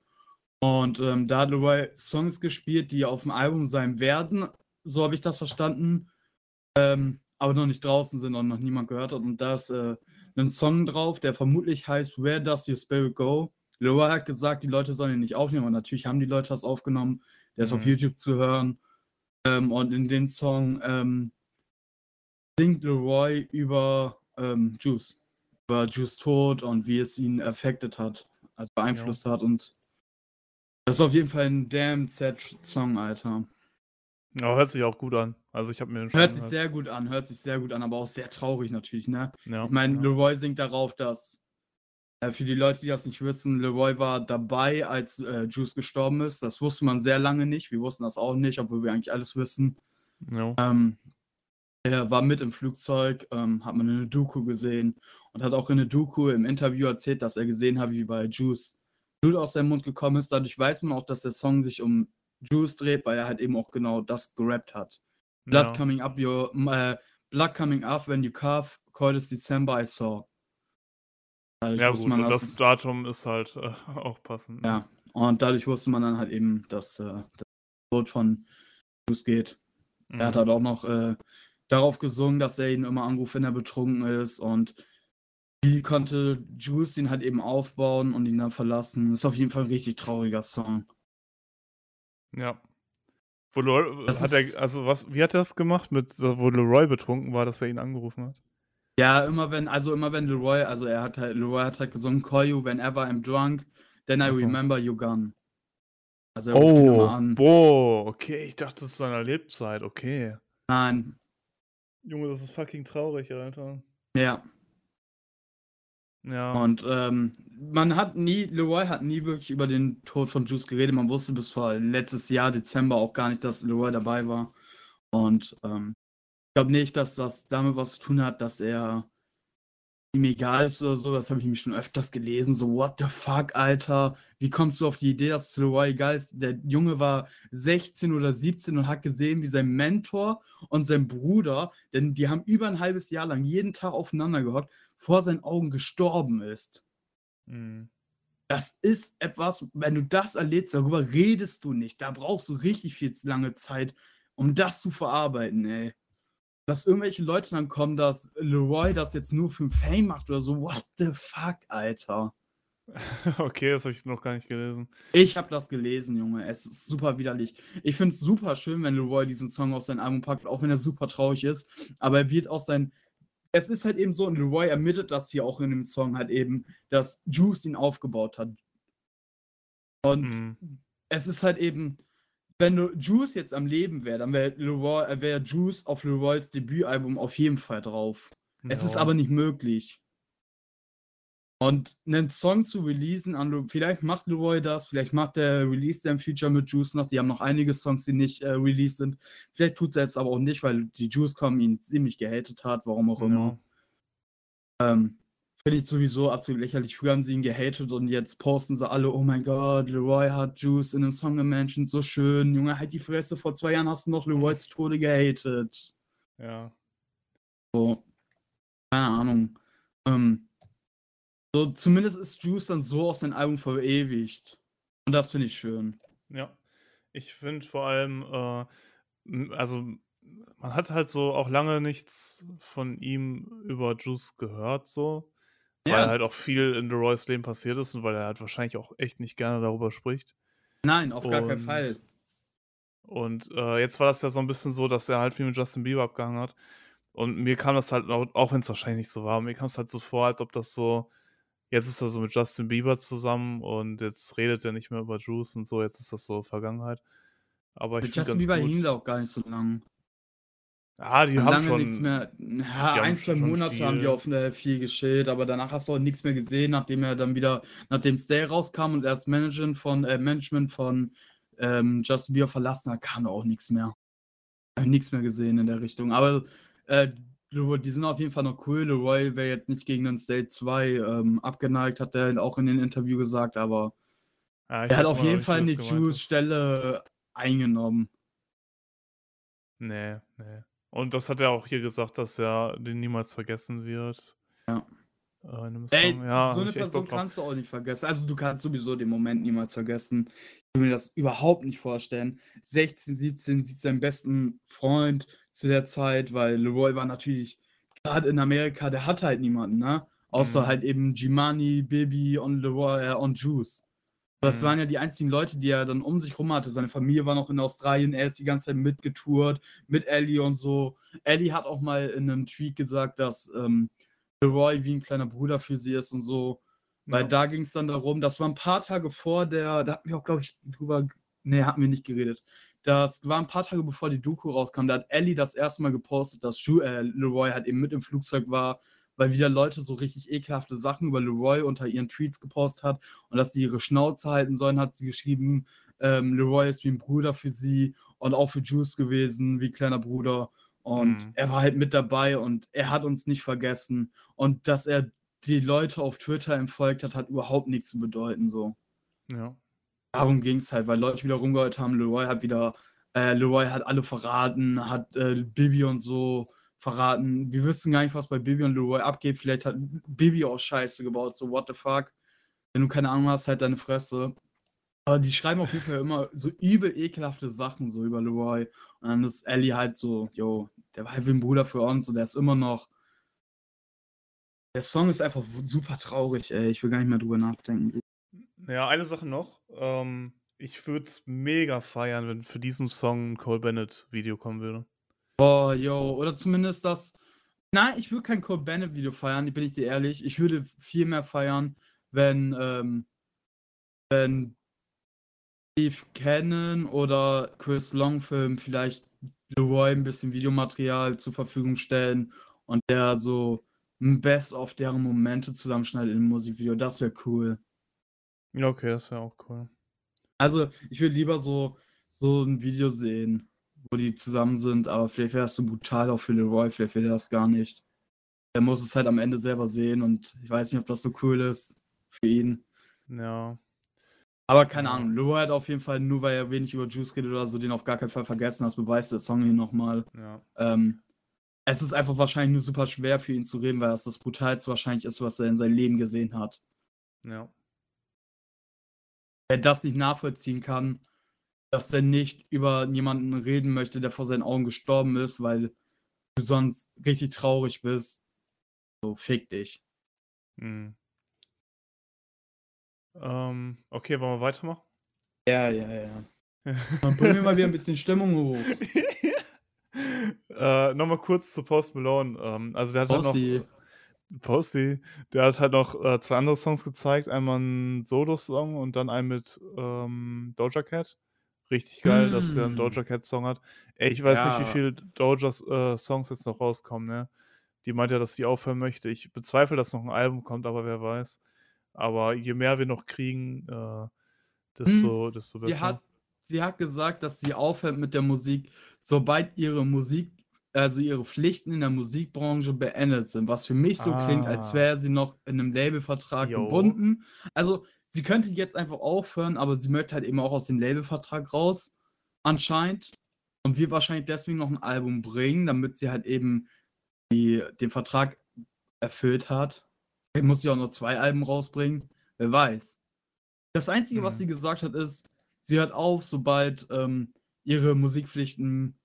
Und ähm, da hat Leroy Songs gespielt, die auf dem Album sein werden, so habe ich das verstanden, ähm, aber noch nicht draußen sind und noch niemand gehört hat. Und da ist äh, ein Song drauf, der vermutlich heißt Where Does Your Spirit Go? Leroy hat gesagt, die Leute sollen ihn nicht aufnehmen, und natürlich haben die Leute das aufgenommen. Der ist auf Mhm. YouTube zu hören. Ähm, und in den Song ähm, singt Leroy über ähm, Juice, über Juice Tod und wie es ihn affected hat, also beeinflusst hat. Und das ist auf jeden Fall ein damn sad Song, Alter. Aber hört sich auch gut an. Also ich habe mir Hört sich angehört. sehr gut an, hört sich sehr gut an, aber auch sehr traurig natürlich, ne? ja, Ich meine, ja. Leroy singt darauf, dass äh, für die Leute, die das nicht wissen, Leroy war dabei, als äh, Juice gestorben ist. Das wusste man sehr lange nicht. Wir wussten das auch nicht, obwohl wir eigentlich alles wissen. Ja. Ähm, er war mit im Flugzeug, ähm, hat man eine Doku gesehen und hat auch in der Doku im Interview erzählt, dass er gesehen hat, wie bei Juice Blut aus seinem Mund gekommen ist. Dadurch weiß man auch, dass der Song sich um Juice dreht, weil er halt eben auch genau das gerappt hat. Blood ja. coming up your äh, blood coming up when you cough, coldest December I saw. Dadurch ja gut, man und das, Datum ist halt äh, auch passend. ne? ja. Und dadurch wusste man dann halt eben, dass äh, das Tod von Juice geht. Er hat Mhm. halt auch noch äh, darauf gesungen, dass er ihn immer anruft, wenn er betrunken ist. Und wie konnte Juice ihn halt eben aufbauen und ihn dann verlassen? Ist auf jeden Fall ein richtig trauriger Song. Ja. Wo Leroy, hat er, also was, wie hat er das gemacht, mit, wo Leroy betrunken war, dass er ihn angerufen hat? Ja, immer wenn, also immer wenn Leroy, also er hat halt, Leroy hat halt gesungen, call you whenever I'm drunk, then I Ach so. remember you gone. Also er Oh, an. boah, okay, ich dachte, das ist seiner Lebzeit, okay. Nein, Junge, das ist fucking traurig, Alter. ja. Ja. Und ähm, man hat nie, Leroy hat nie wirklich über den Tod von Juice geredet. Man wusste bis vor letztes Jahr, Dezember, auch gar nicht, dass Leroy dabei war. Und ähm, glaube nicht, dass das damit was zu tun hat, dass er ihm egal ist oder so. Das habe ich mich schon öfters gelesen. So, what the fuck, Alter? Wie kommst du auf die Idee, dass es Leroy egal ist? Der Junge war 16 oder 17 und hat gesehen, wie sein Mentor und sein Bruder, denn die haben über ein halbes Jahr lang jeden Tag aufeinander gehockt, vor seinen Augen gestorben ist. Mhm. Das ist etwas, wenn du das erlebst, darüber redest du nicht. Da brauchst du richtig viel lange Zeit, um das zu verarbeiten, ey. Dass irgendwelche Leute dann kommen, dass Leroy das jetzt nur für den Fame macht oder so. What the fuck, Alter? Okay, das habe ich noch gar nicht gelesen. Ich habe das gelesen, Junge. Es ist super widerlich. Ich finde es super schön, wenn Leroy diesen Song aus seinem Album packt, auch wenn er super traurig ist. Aber er wird aus sein. Es ist halt eben so, und Leroy ermittelt das hier auch in dem Song halt eben, dass Juice ihn aufgebaut hat. Und Mhm. es ist halt eben, wenn du Juice jetzt am Leben wäre, dann wäre äh, wär Juice auf Leroys Debütalbum auf jeden Fall drauf. Es ist aber nicht möglich. Und einen Song zu releasen, an, vielleicht macht Leroy das, vielleicht macht der Release der im Future mit Juice noch. Die haben noch einige Songs, die nicht äh, released sind. Vielleicht tut es jetzt aber auch nicht, weil die Juice Com ihn ziemlich gehatet hat, warum auch immer. Ja. Ähm, Finde ich sowieso absolut lächerlich. Früher haben sie ihn gehatet und jetzt posten sie alle, oh mein Gott, Leroy hat Juice in einem Song gementioned, so schön. Junge, halt die Fresse, vor zwei Jahren hast du noch Leroy zu Tode gehatet. ja. So, keine Ahnung. Ähm, so, zumindest ist Juice dann so aus seinem Album verewigt. Und das finde ich schön. Ja, ich finde vor allem, äh, also man hat halt so auch lange nichts von ihm über Juice gehört, so, weil Ja. halt auch viel in Leroys Leben passiert ist und weil er halt wahrscheinlich auch echt nicht gerne darüber spricht. Nein, auf gar keinen Und- Fall. Und äh, jetzt war das ja so ein bisschen so, dass er halt viel mit Justin Bieber abgehangen hat. Und mir kam das halt, auch, auch wenn es wahrscheinlich nicht so war, mir kam es halt so vor, als ob das so, jetzt ist er so mit Justin Bieber zusammen und jetzt redet er nicht mehr über Juice und so, jetzt ist das so Vergangenheit. Aber ich Mit finde Justin ganz Bieber gut. hing da auch gar nicht so lang. Ah, die Haben haben schon. nichts mehr. Ja, ein, zwei Monate haben die viel. auf äh, viel geschillt, aber danach hast du auch nichts mehr gesehen, nachdem er dann wieder, nachdem Stay rauskam und er das Management von, äh, Management von ähm, Justin Bieber verlassen hat, kam auch nichts mehr. Nichts mehr gesehen in der Richtung. Aber äh, die sind auf jeden Fall noch cool. Leroy wäre jetzt nicht gegen den State 2 ähm, abgeneigt, hat er auch in dem Interview gesagt, aber ich er hat auf jeden Fall eine. Juice-Stelle äh, eingenommen. Nee, nee. Und das hat er auch hier gesagt, dass er den niemals vergessen wird. Ja. Äh, Ey, ja, so eine Person kannst du auch nicht vergessen. Also du kannst sowieso den Moment niemals vergessen. Ich will mir das überhaupt nicht vorstellen. 16, 17 sieht seinen besten Freund zu der Zeit, weil Leroy war natürlich gerade in Amerika, der hatte halt niemanden, ne? Außer Mhm. halt eben Jimani, Bibi und Leroy äh, und Juice. Das Mhm. waren ja die einzigen Leute, die er dann um sich rum hatte. Seine Familie war noch in Australien, er ist die ganze Zeit mitgetourt, mit Ellie und so. Ellie hat auch mal in einem Tweet gesagt, dass ähm, Leroy wie ein kleiner Bruder für sie ist und so. Weil Ja. da ging es dann darum, das war ein paar Tage vor der, da hatten wir auch, glaube ich, drüber, nee, hatten wir nicht geredet. Das war ein paar Tage bevor die Doku rauskam. Da hat Ellie das erste Mal gepostet, dass äh, Leroy halt eben mit im Flugzeug war, weil wieder Leute so richtig ekelhafte Sachen über Leroy unter ihren Tweets gepostet hat und dass sie ihre Schnauze halten sollen, hat sie geschrieben. Ähm, Leroy ist wie ein Bruder für sie und auch für Juice gewesen, wie kleiner Bruder. Und Mhm. er war halt mit dabei und er hat uns nicht vergessen. Und dass er die Leute auf Twitter entfolgt hat, hat überhaupt nichts zu bedeuten. So. Ja. Darum ging es halt, weil Leute wieder rumgehört haben, Leroy hat wieder, äh, Leroy hat alle verraten, hat äh, Bibi und so verraten. Wir wissen gar nicht, was bei Bibi und Leroy abgeht. Vielleicht hat Bibi auch Scheiße gebaut, so what the fuck. Wenn du keine Ahnung hast, halt deine Fresse. Aber die schreiben auf jeden Fall immer so übel ekelhafte Sachen so über Leroy. Und dann ist Ellie halt so, yo, der war halt wie ein Bruder für uns und der ist immer noch. Der Song ist einfach super traurig, ey. Ich will gar nicht mehr drüber nachdenken. Ja, eine Sache noch. Ähm, ich würde es mega feiern, wenn für diesen Song 'n Cole Bennett-Video kommen würde. Boah, yo, oder zumindest das nein, ich würde kein Cole Bennett-Video feiern, bin ich dir ehrlich. Ich würde viel mehr feiern, wenn, ähm wenn Steve Cannon oder Chris Longfilm vielleicht Leroy 'n bisschen Videomaterial zur Verfügung stellen und der so 'n Best of deren Momente zusammenschneidet in 'nem Musikvideo. Das wäre cool. Ja, okay, das wäre auch cool. Also, ich würde lieber so so 'n Video sehen, wo die zusammen sind, aber vielleicht wäre das zu brutal auch für Leroy, vielleicht er das gar nicht. Er muss es halt am Ende selber sehen und ich weiß nicht, ob das so cool ist für ihn. Ja. Aber keine. Ahnung, Leroy hat auf jeden Fall, nur weil er wenig über Juice redet oder so, den auf gar keinen Fall vergessen. Das beweist der Song hier noch mal. Ja. Ähm, es ist einfach wahrscheinlich nur super schwer für ihn zu reden, weil das das Brutalste wahrscheinlich ist, was er in seinem Leben gesehen hat. Ja. Wer das nicht nachvollziehen kann, dass er nicht über jemanden reden möchte, der vor seinen Augen gestorben ist, weil du sonst richtig traurig bist, so fick dich. Mhm. Ähm, okay, wollen wir weitermachen? Ja, ja, ja. Dann bringen wir mal wieder 'n bisschen Stimmung hoch. Äh, noch mal kurz zu Post Malone. Ähm, also der hat halt noch Posty. Posty, der hat halt noch, äh, 2 andere Songs gezeigt. Einmal 'n Solosong und dann einen mit, ähm, Doja Cat. Richtig geil, dass er 'n Hm. Doja Cat Song hat. Ey, ich weiß nicht, wie Ja. viel Dojas, äh, Songs jetzt noch rauskommen, ne? Die meint ja, dass sie aufhören möchte. Ich bezweifle, dass noch 'n Album kommt, aber wer weiß. Aber je mehr wir noch kriegen, äh, Hm, desto desto sie besser. hat sie hat gesagt, dass sie aufhört mit der Musik, sobald ihre Musik also ihre Pflichten in der Musikbranche beendet sind, was für mich so klingt, als Ah. wäre sie noch in 'nem Labelvertrag Jo. gebunden. Also, sie könnte jetzt einfach aufhören, aber sie möchte halt eben auch aus dem Labelvertrag raus, anscheinend. Und wird wahrscheinlich deswegen noch 'n Album bringen, damit sie halt eben die den Vertrag erfüllt hat. Vielleicht muss sie auch noch 2 Alben rausbringen, wer weiß. Das Einzige, was Mhm. sie gesagt hat, ist, sie hört auf, sobald, ähm, ihre Musikpflichten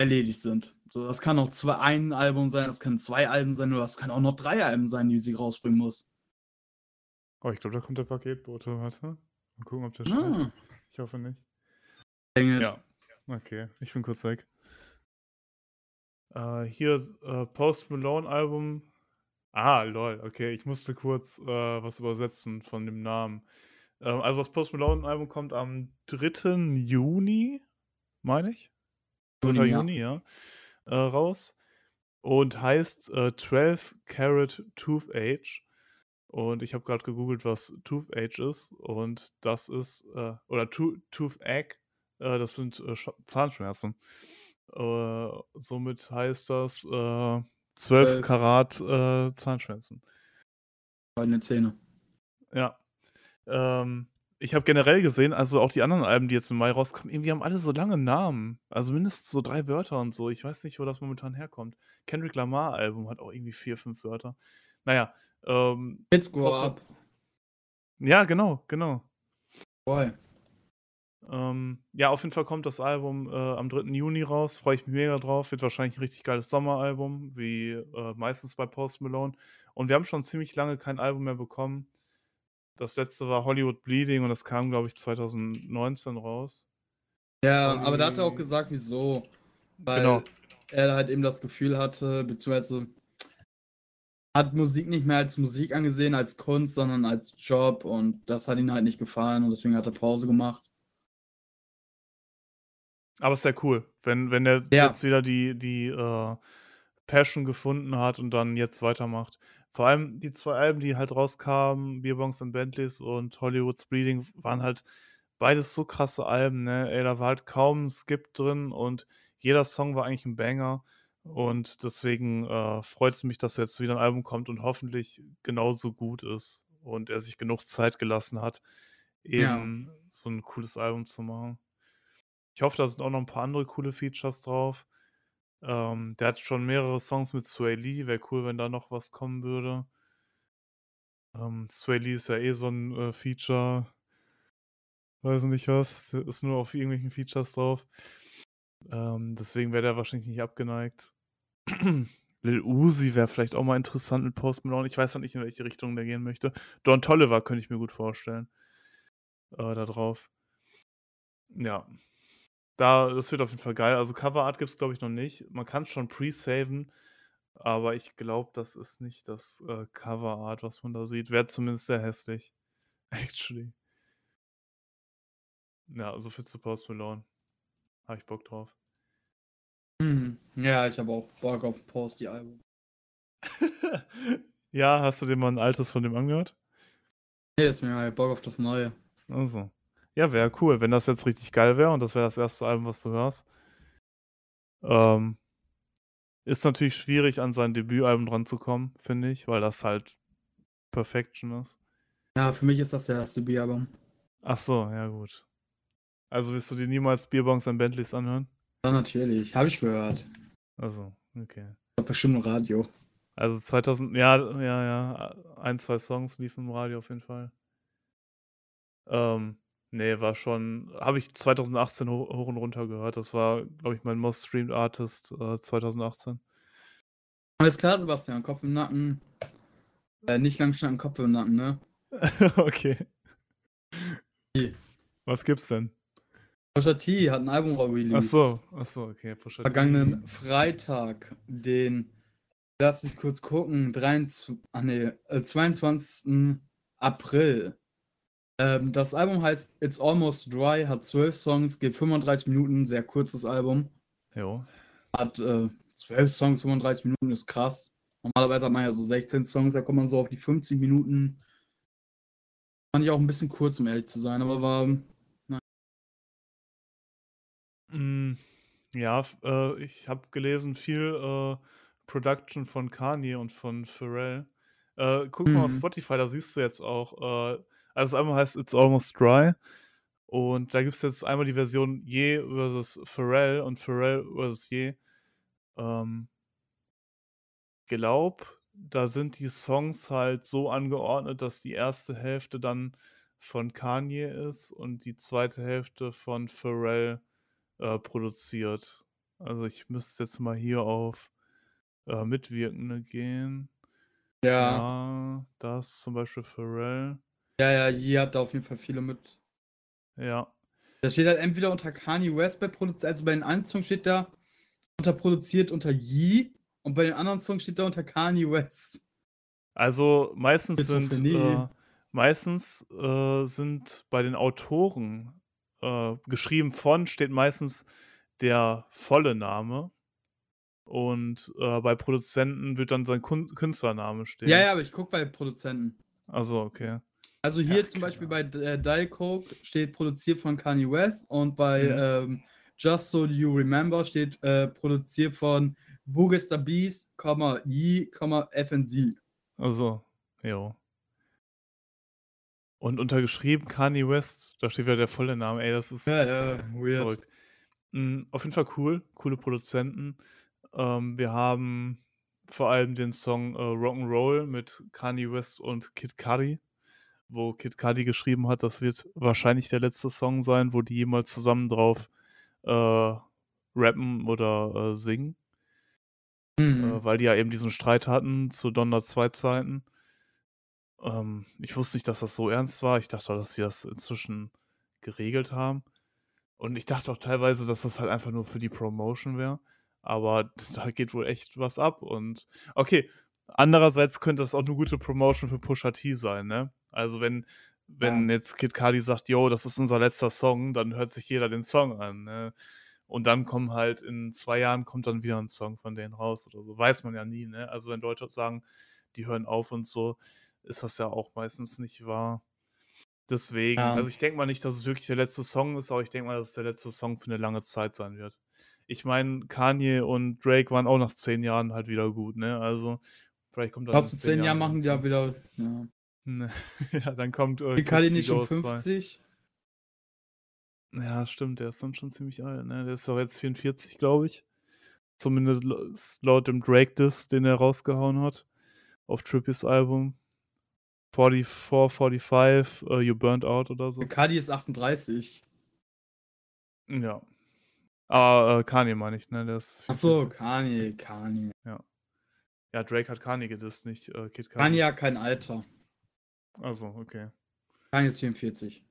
erledigt sind. So, das kann auch zwei ein Album sein, das können 2 Alben sein oder das kann auch noch 3 Alben sein, die sie rausbringen muss. Oh, ich glaube, da kommt der Paketbote. Warte. Mal gucken, ob der schreit. Ah. Ich hoffe nicht. It. Ja, okay. Ich bin kurz weg. Äh, hier, äh, Post Malone Album. Ah, lol, okay. Ich musste kurz, äh, was übersetzen von dem Namen. Ähm, also das Post Malone Album kommt am 3. Juni, meine ich. 3. Juni, ja. Ja, raus und heißt, äh, 12 Carat Tooth Age. Und ich habe grad gegoogelt, was Tooth Age ist und das ist, äh oder Too Toothache, äh, das sind, äh, Sch Zahnschmerzen. Äh, somit heißt das, äh, 12 12. Karat, äh, Zahnschmerzen. Goldene Zähne. Ja. Ähm, ich habe generell gesehen, also auch die anderen Alben, die jetzt im Mai rauskommen, irgendwie haben alle so lange Namen. Also mindestens so 3 Wörter und so. Ich weiß nicht, wo das momentan herkommt. Kendrick Lamar Album hat auch irgendwie 4, 5 Wörter. Na ja, ähm, Post Ma up. Ja, genau, genau. Voll. Ähm, ja, auf jeden Fall kommt das Album, äh, am 3. Juni raus. Freue ich mich mega drauf. Wird wahrscheinlich 'n richtig geiles Sommeralbum, wie, äh, meistens bei Post Malone. Und wir haben schon ziemlich lange kein Album mehr bekommen. Das letzte war Hollywood Bleeding und das kam, glaube ich, 2019 raus. Ja, aber da hat er auch gesagt, wieso. Weil Genau. er halt eben das Gefühl hatte, beziehungsweise hat Musik nicht mehr als Musik angesehen, als Kunst, sondern als Job und das hat ihm halt nicht gefallen und deswegen hat er Pause gemacht. Aber ist ja cool, wenn wenn er Ja. jetzt wieder die die, äh, Passion gefunden hat und dann jetzt weitermacht. Vor allem die 2 Alben, die halt rauskamen, Beer Bongs and Bentleys und Hollywood's Bleeding, waren halt beides so krasse Alben, ne? Ey, da war halt kaum 'n Skip drin und jeder Song war eigentlich 'n Banger. Und deswegen, äh, freut's mich, dass jetzt wieder 'n Album kommt und hoffentlich genauso gut ist und er sich genug Zeit gelassen hat, Ja. eben so 'n cooles Album zu machen. Ich hoffe, da sind auch noch 'n paar andere coole Features drauf. Ähm, der hat schon mehrere Songs mit Sway Lee. Wäre cool, wenn da noch was kommen würde. Ähm, Sway Lee ist ja eh so 'n, äh, Feature weiß nicht was, ist nur auf irgendwelchen Features drauf. Ähm, deswegen wäre der wahrscheinlich nicht abgeneigt. Lil Uzi wäre vielleicht auch mal interessant mit Post Malone. Ich weiß noch nicht, in welche Richtung der gehen möchte. Don Toliver könnte ich mir gut vorstellen, äh, da drauf. Ja. Da das wird auf jeden Fall geil. Also, Coverart gibt's, glaube ich, noch nicht. Man kann's schon pre-saven, aber ich glaube, das ist nicht das, äh, Coverart, was man da sieht. Wäre zumindest sehr hässlich. Actually. Ja, so viel zu Post Malone. Habe ich Bock drauf. Mhm. Ja, ich habe auch Bock auf Posty-Album. Ja, hast du dir mal 'n altes von dem angehört? Ne, deswegen habe ich Bock auf das Neue. Ach so. Ja, wäre cool, wenn das jetzt richtig geil wäre und das wäre das erste Album, was du hörst. Ähm ist natürlich schwierig, an sein Debütalbum dranzukommen, finde ich, weil das halt Perfection ist. Ja, für mich ist das ja das Debütalbum. Ach so, ja gut. Also, wirst du dir niemals Beerbongs and Bentleys anhören? Ja, natürlich. Habe ich gehört. Ach so, okay. Bestimmt im Radio. Also, 2000 ja, ja, ja, 1, 2 Songs liefen im Radio auf jeden Fall. Ähm, ne, war schon habe ich 2018 ho hoch und runter gehört. Das war, glaube ich, mein Most Streamed Artist, äh, 2018. Alles klar, Sebastian, Kopf im Nacken. Äh, nicht lang schnacken, Kopf im Nacken, ne? Okay. Was gibt's denn? Pusha T hat 'n Album Ach released. so, ach so, okay, Pusha T. Vergangenen Freitag, den lass mich kurz gucken, dreiundzw ach ne, äh, 22. April. Ähm, das Album heißt „It's Almost Dry“, hat 12 Songs, geht 35 Minuten, sehr kurzes Album. Jo. Hat, äh, 12 Songs, 35 Minuten ist krass. Normalerweise hat man ja so 16 Songs, da kommt man so auf die 50 Minuten. Fand ich auch 'n bisschen kurz, um ehrlich zu sein, aber war ja, äh, ich habe gelesen, viel, äh, Production von Kanye und von Pharrell. Äh, guck mal auf Mhm. Spotify, da siehst du jetzt auch, äh also, das Album heißt „It's Almost Dry“ und da gibt's jetzt einmal die Version Ye versus Pharrell und Pharrell versus Ye. Ähm glaube, da sind die Songs halt so angeordnet, dass die erste Hälfte dann von Kanye ist und die zweite Hälfte von Pharrell, äh, produziert. Also, ich müsste jetzt mal hier auf, äh, Mitwirkende gehen. Ja. Ja, da ist zum Beispiel Pharrell. Ja, ja, Ye hat da auf jeden Fall viele mit. Ja. Da steht halt entweder unter Kanye West bei Produz also, bei den einen Songs steht da unter produziert unter Ye und bei den anderen Songs steht da unter Kanye West. Also, meistens sind, äh meistens, äh, sind bei den Autoren, äh, geschrieben von steht meistens der volle Name und, äh, bei Produzenten wird dann sein Kun Künstlername stehen. Ja, ja, aber ich gucke bei Produzenten. Ach so, okay. Also, hier Ja, zum keine Beispiel bei d äh, Diet Coke steht produziert von Kanye West und bei, Mhm. ähm, Just So You Remember steht, äh, produziert von Boogies Beast, Ye, FNZ. Ach so, jo. Und untergeschrieben Kanye West, da steht wieder der volle Name. Ey, das ist Ja, ja, weird. verrückt. Hm, auf jeden Fall cool, coole Produzenten. Ähm, wir haben vor allem den Song, äh, „Rock'n'Roll“ mit Kanye West und Kid Cudi, wo Kid Cudi geschrieben hat, das wird wahrscheinlich der letzte Song sein, wo die jemals zusammen drauf, äh, rappen oder, äh, singen. Mhm. Äh, weil die ja eben diesen Streit hatten zu Donda 2 Zeiten. Ähm, ich wusste nicht, dass das so ernst war. Ich dachte, dass sie das inzwischen geregelt haben. Und ich dachte auch teilweise, dass das halt einfach nur für die Promotion wäre. Aber da geht wohl echt was ab und okay, andererseits könnte das auch 'ne gute Promotion für Pusha T sein, ne? Also, wenn wenn Ja. jetzt Kid Cudi sagt: „Jo, das ist unser letzter Song“, dann hört sich jeder den Song an, ne? Und dann kommen halt in 2 Jahren kommt dann wieder 'n Song von denen raus oder so. Weiß man ja nie, ne? Also, wenn Leute sagen, die hören auf und so, ist das ja auch meistens nicht wahr. Deswegen Ja. also, ich denke mal nicht, dass es wirklich der letzte Song ist, aber ich denke mal, dass es der letzte Song für 'ne lange Zeit sein wird. Ich meine, Kanye und Drake waren auch nach 10 Jahren halt wieder gut, ne? Also, vielleicht kommt Ich dann glaube, in zu 10 10 Jahren Jahren machen die ja wieder ja. Ne, ja, dann kommt, äh, Kids nicht schon Ghost 2. 50? Ja, stimmt, der ist dann schon ziemlich alt, ne? Der ist doch jetzt 44, glaube ich. Zumindest laut dem Drake-Diss, den er rausgehauen hat auf Trippys Album. 44, 45, äh, „You Burnt Out“ oder so. Cudi ist 38. Ja. Ah, äh, Kanye meine ich, ne? Der ist Ach so, 44. Kanye, Kanye. Ja. Ja, Drake hat Kanye gedisst, nicht, äh, Kid Cudi. Kanye hat kein Alter. Ach so, okay. Kanye ist 44.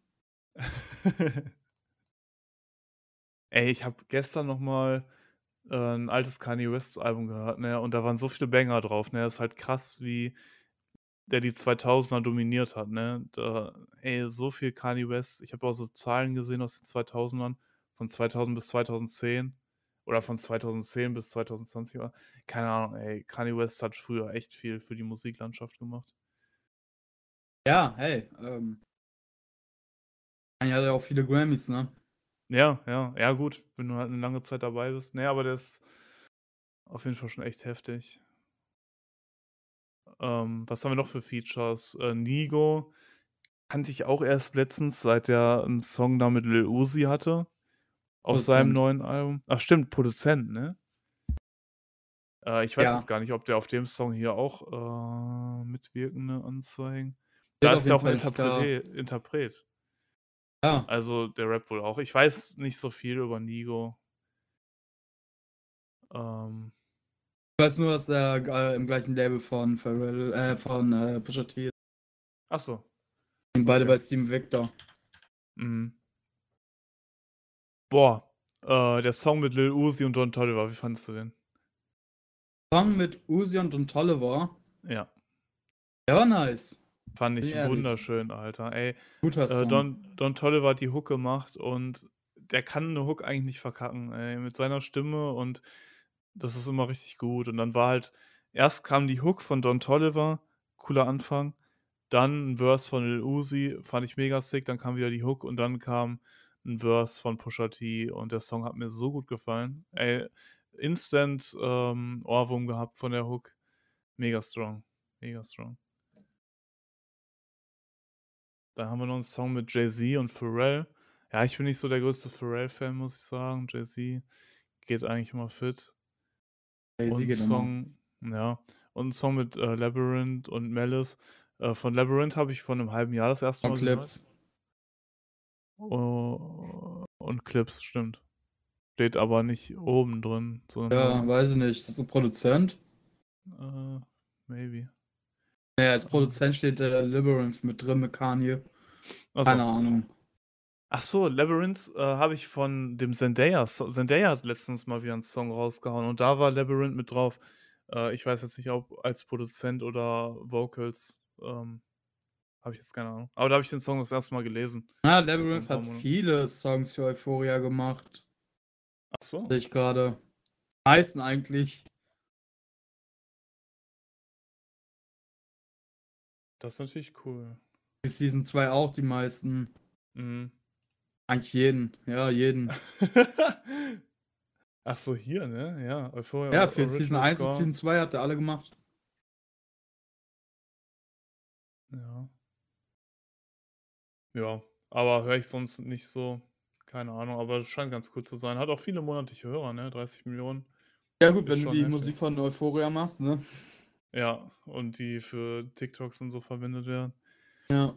Ey, ich habe gestern noch mal, äh, 'n altes Kanye West Album gehört, ne, und da waren so viele Banger drauf, ne? Ist halt krass, wie der die 2000er dominiert hat, ne? Da ey, so viel Kanye West. Ich habe auch so Zahlen gesehen aus den 2000ern, von 2000 bis 2010 oder von 2010 bis 2020 war keine Ahnung, ey. Kanye West hat früher echt viel für die Musiklandschaft gemacht. Ja, hey, ähm Kanye hat ja auch viele Grammys, ne? Ja, ja, ja gut, wenn du halt 'ne lange Zeit dabei bist. Ne, aber der ist auf jeden Fall schon echt heftig. Ähm, was haben wir noch für Features? Äh, Nigo kannte ich auch erst letztens, seit der 'n Song da mit Lil Uzi hatte auf seinem Produzent. neuen Album. Ach stimmt, Produzent, ne? Äh, ich weiß Ja. jetzt gar nicht, ob der auf dem Song hier auch, äh, mitwirkende Anzeigen Der da ist er jeden auch 'n Fall da Interprete Interpret. Ja. Also, der rappt wohl auch. Ich weiß nicht so viel über Nigo. Ähm Ich weiß nur, dass er äh, im gleichen Label von Pharrell äh, von, äh, Pusha T ist. Ach so. Sind beide Okay. bei Steven Victor. Mhm. Boah, äh, der Song mit Lil Uzi und Don Toliver, wie fandest du den? Song mit Uzi und Don Toliver? Ja. Der war nice. Fand ich ehrlich. wunderschön, Alter. Ey, Guter äh, Song. Don Don Toliver hat die Hook gemacht und der kann 'ne Hook eigentlich nicht verkacken, ey, mit seiner Stimme und das ist immer richtig gut. Und dann war halt erst kam die Hook von Don Toliver, cooler Anfang, dann 'n Verse von Lil Uzi, fand ich mega sick, dann kam wieder die Hook und dann kam 'n Verse von Pusha T und der Song hat mir so gut gefallen. Ey, instant, ähm, Ohrwurm gehabt von der Hook. Mega strong, mega strong. Dann haben wir noch 'n Song mit Jay-Z und Pharrell. Ja, ich bin nicht so der größte Pharrell-Fan, muss ich sagen. Jay-Z geht eigentlich immer fit. Und. Song ja, und 'n Song mit, äh, Labrinth und Malice. Äh, von Labrinth habe ich vor 'nem halben Jahr das erste Mal gehört. Clips. Oh, und Clips, stimmt. Steht aber nicht oben drin, Ja, weiß ich nicht. Ist das 'n Produzent? Äh, maybe. Ne, als Produzent steht, äh, Labyrinth mit drin mit Kanye. Ach Keine. Ahnung. Ach so, Labrinth, äh, habe ich von dem Zendaya So Zendaya hat letztens mal wieder 'n Song rausgehauen und da war Labrinth mit drauf. Äh, ich weiß jetzt nicht, ob als Produzent oder Vocals, ähm, habe ich jetzt keine Ahnung. Aber da habe ich den Song das erste Mal gelesen. Labrinth paar hat viele Songs für Euphoria gemacht. Ach so. Sehe ich grade. Meisten eigentlich. Das ist natürlich cool. Für Season 2 auch die meisten. Mhm. Eigentlich jeden. Ja, jeden. Ach so, hier, ne? Ja, Euphoria Ja, für Season Original 1 und. Season 2 hat er alle gemacht. Ja. Ja, aber höre ich sonst nicht so. Keine Ahnung, aber es scheint ganz cool zu sein. Hat auch viele monatliche Hörer, ne? 30.000.000. Ja gut, Ist wenn du die heftig. Musik von Euphoria machst, ne? Ja, und die für TikToks und so verwendet werden. Ja.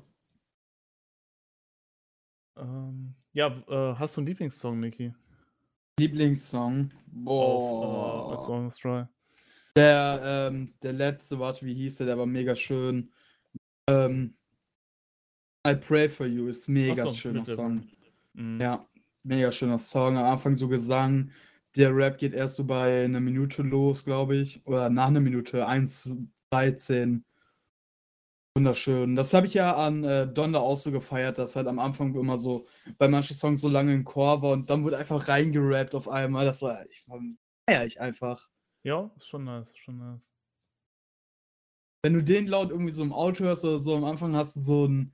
Ähm, ja, äh, hast du 'n Lieblingssong, Niki? Lieblingssong? Auf, äh, Boah. Almost Dry. Der, ähm der letzte, warte, wie hieß der? Der war mega schön. Ähm I Pray for You ist mega so, schöner mit Song. Mhm. Ja, mega schöner Song. Am Anfang so Gesang. Der Rap geht erst so bei 'ner Minute los, glaube ich. Oder nach 'ner Minute, 1:13. Wunderschön. Das habe ich ja an, äh, Donda auch so gefeiert, dass halt am Anfang immer so bei manchen Songs so lange 'n Chor war und dann wurde einfach reingerappt auf einmal. Das war ich fand feiere ich einfach. Ja, ist schon nice, ist schon nice. Wenn du den laut irgendwie so im Auto hörst oder so, am Anfang hast du so 'n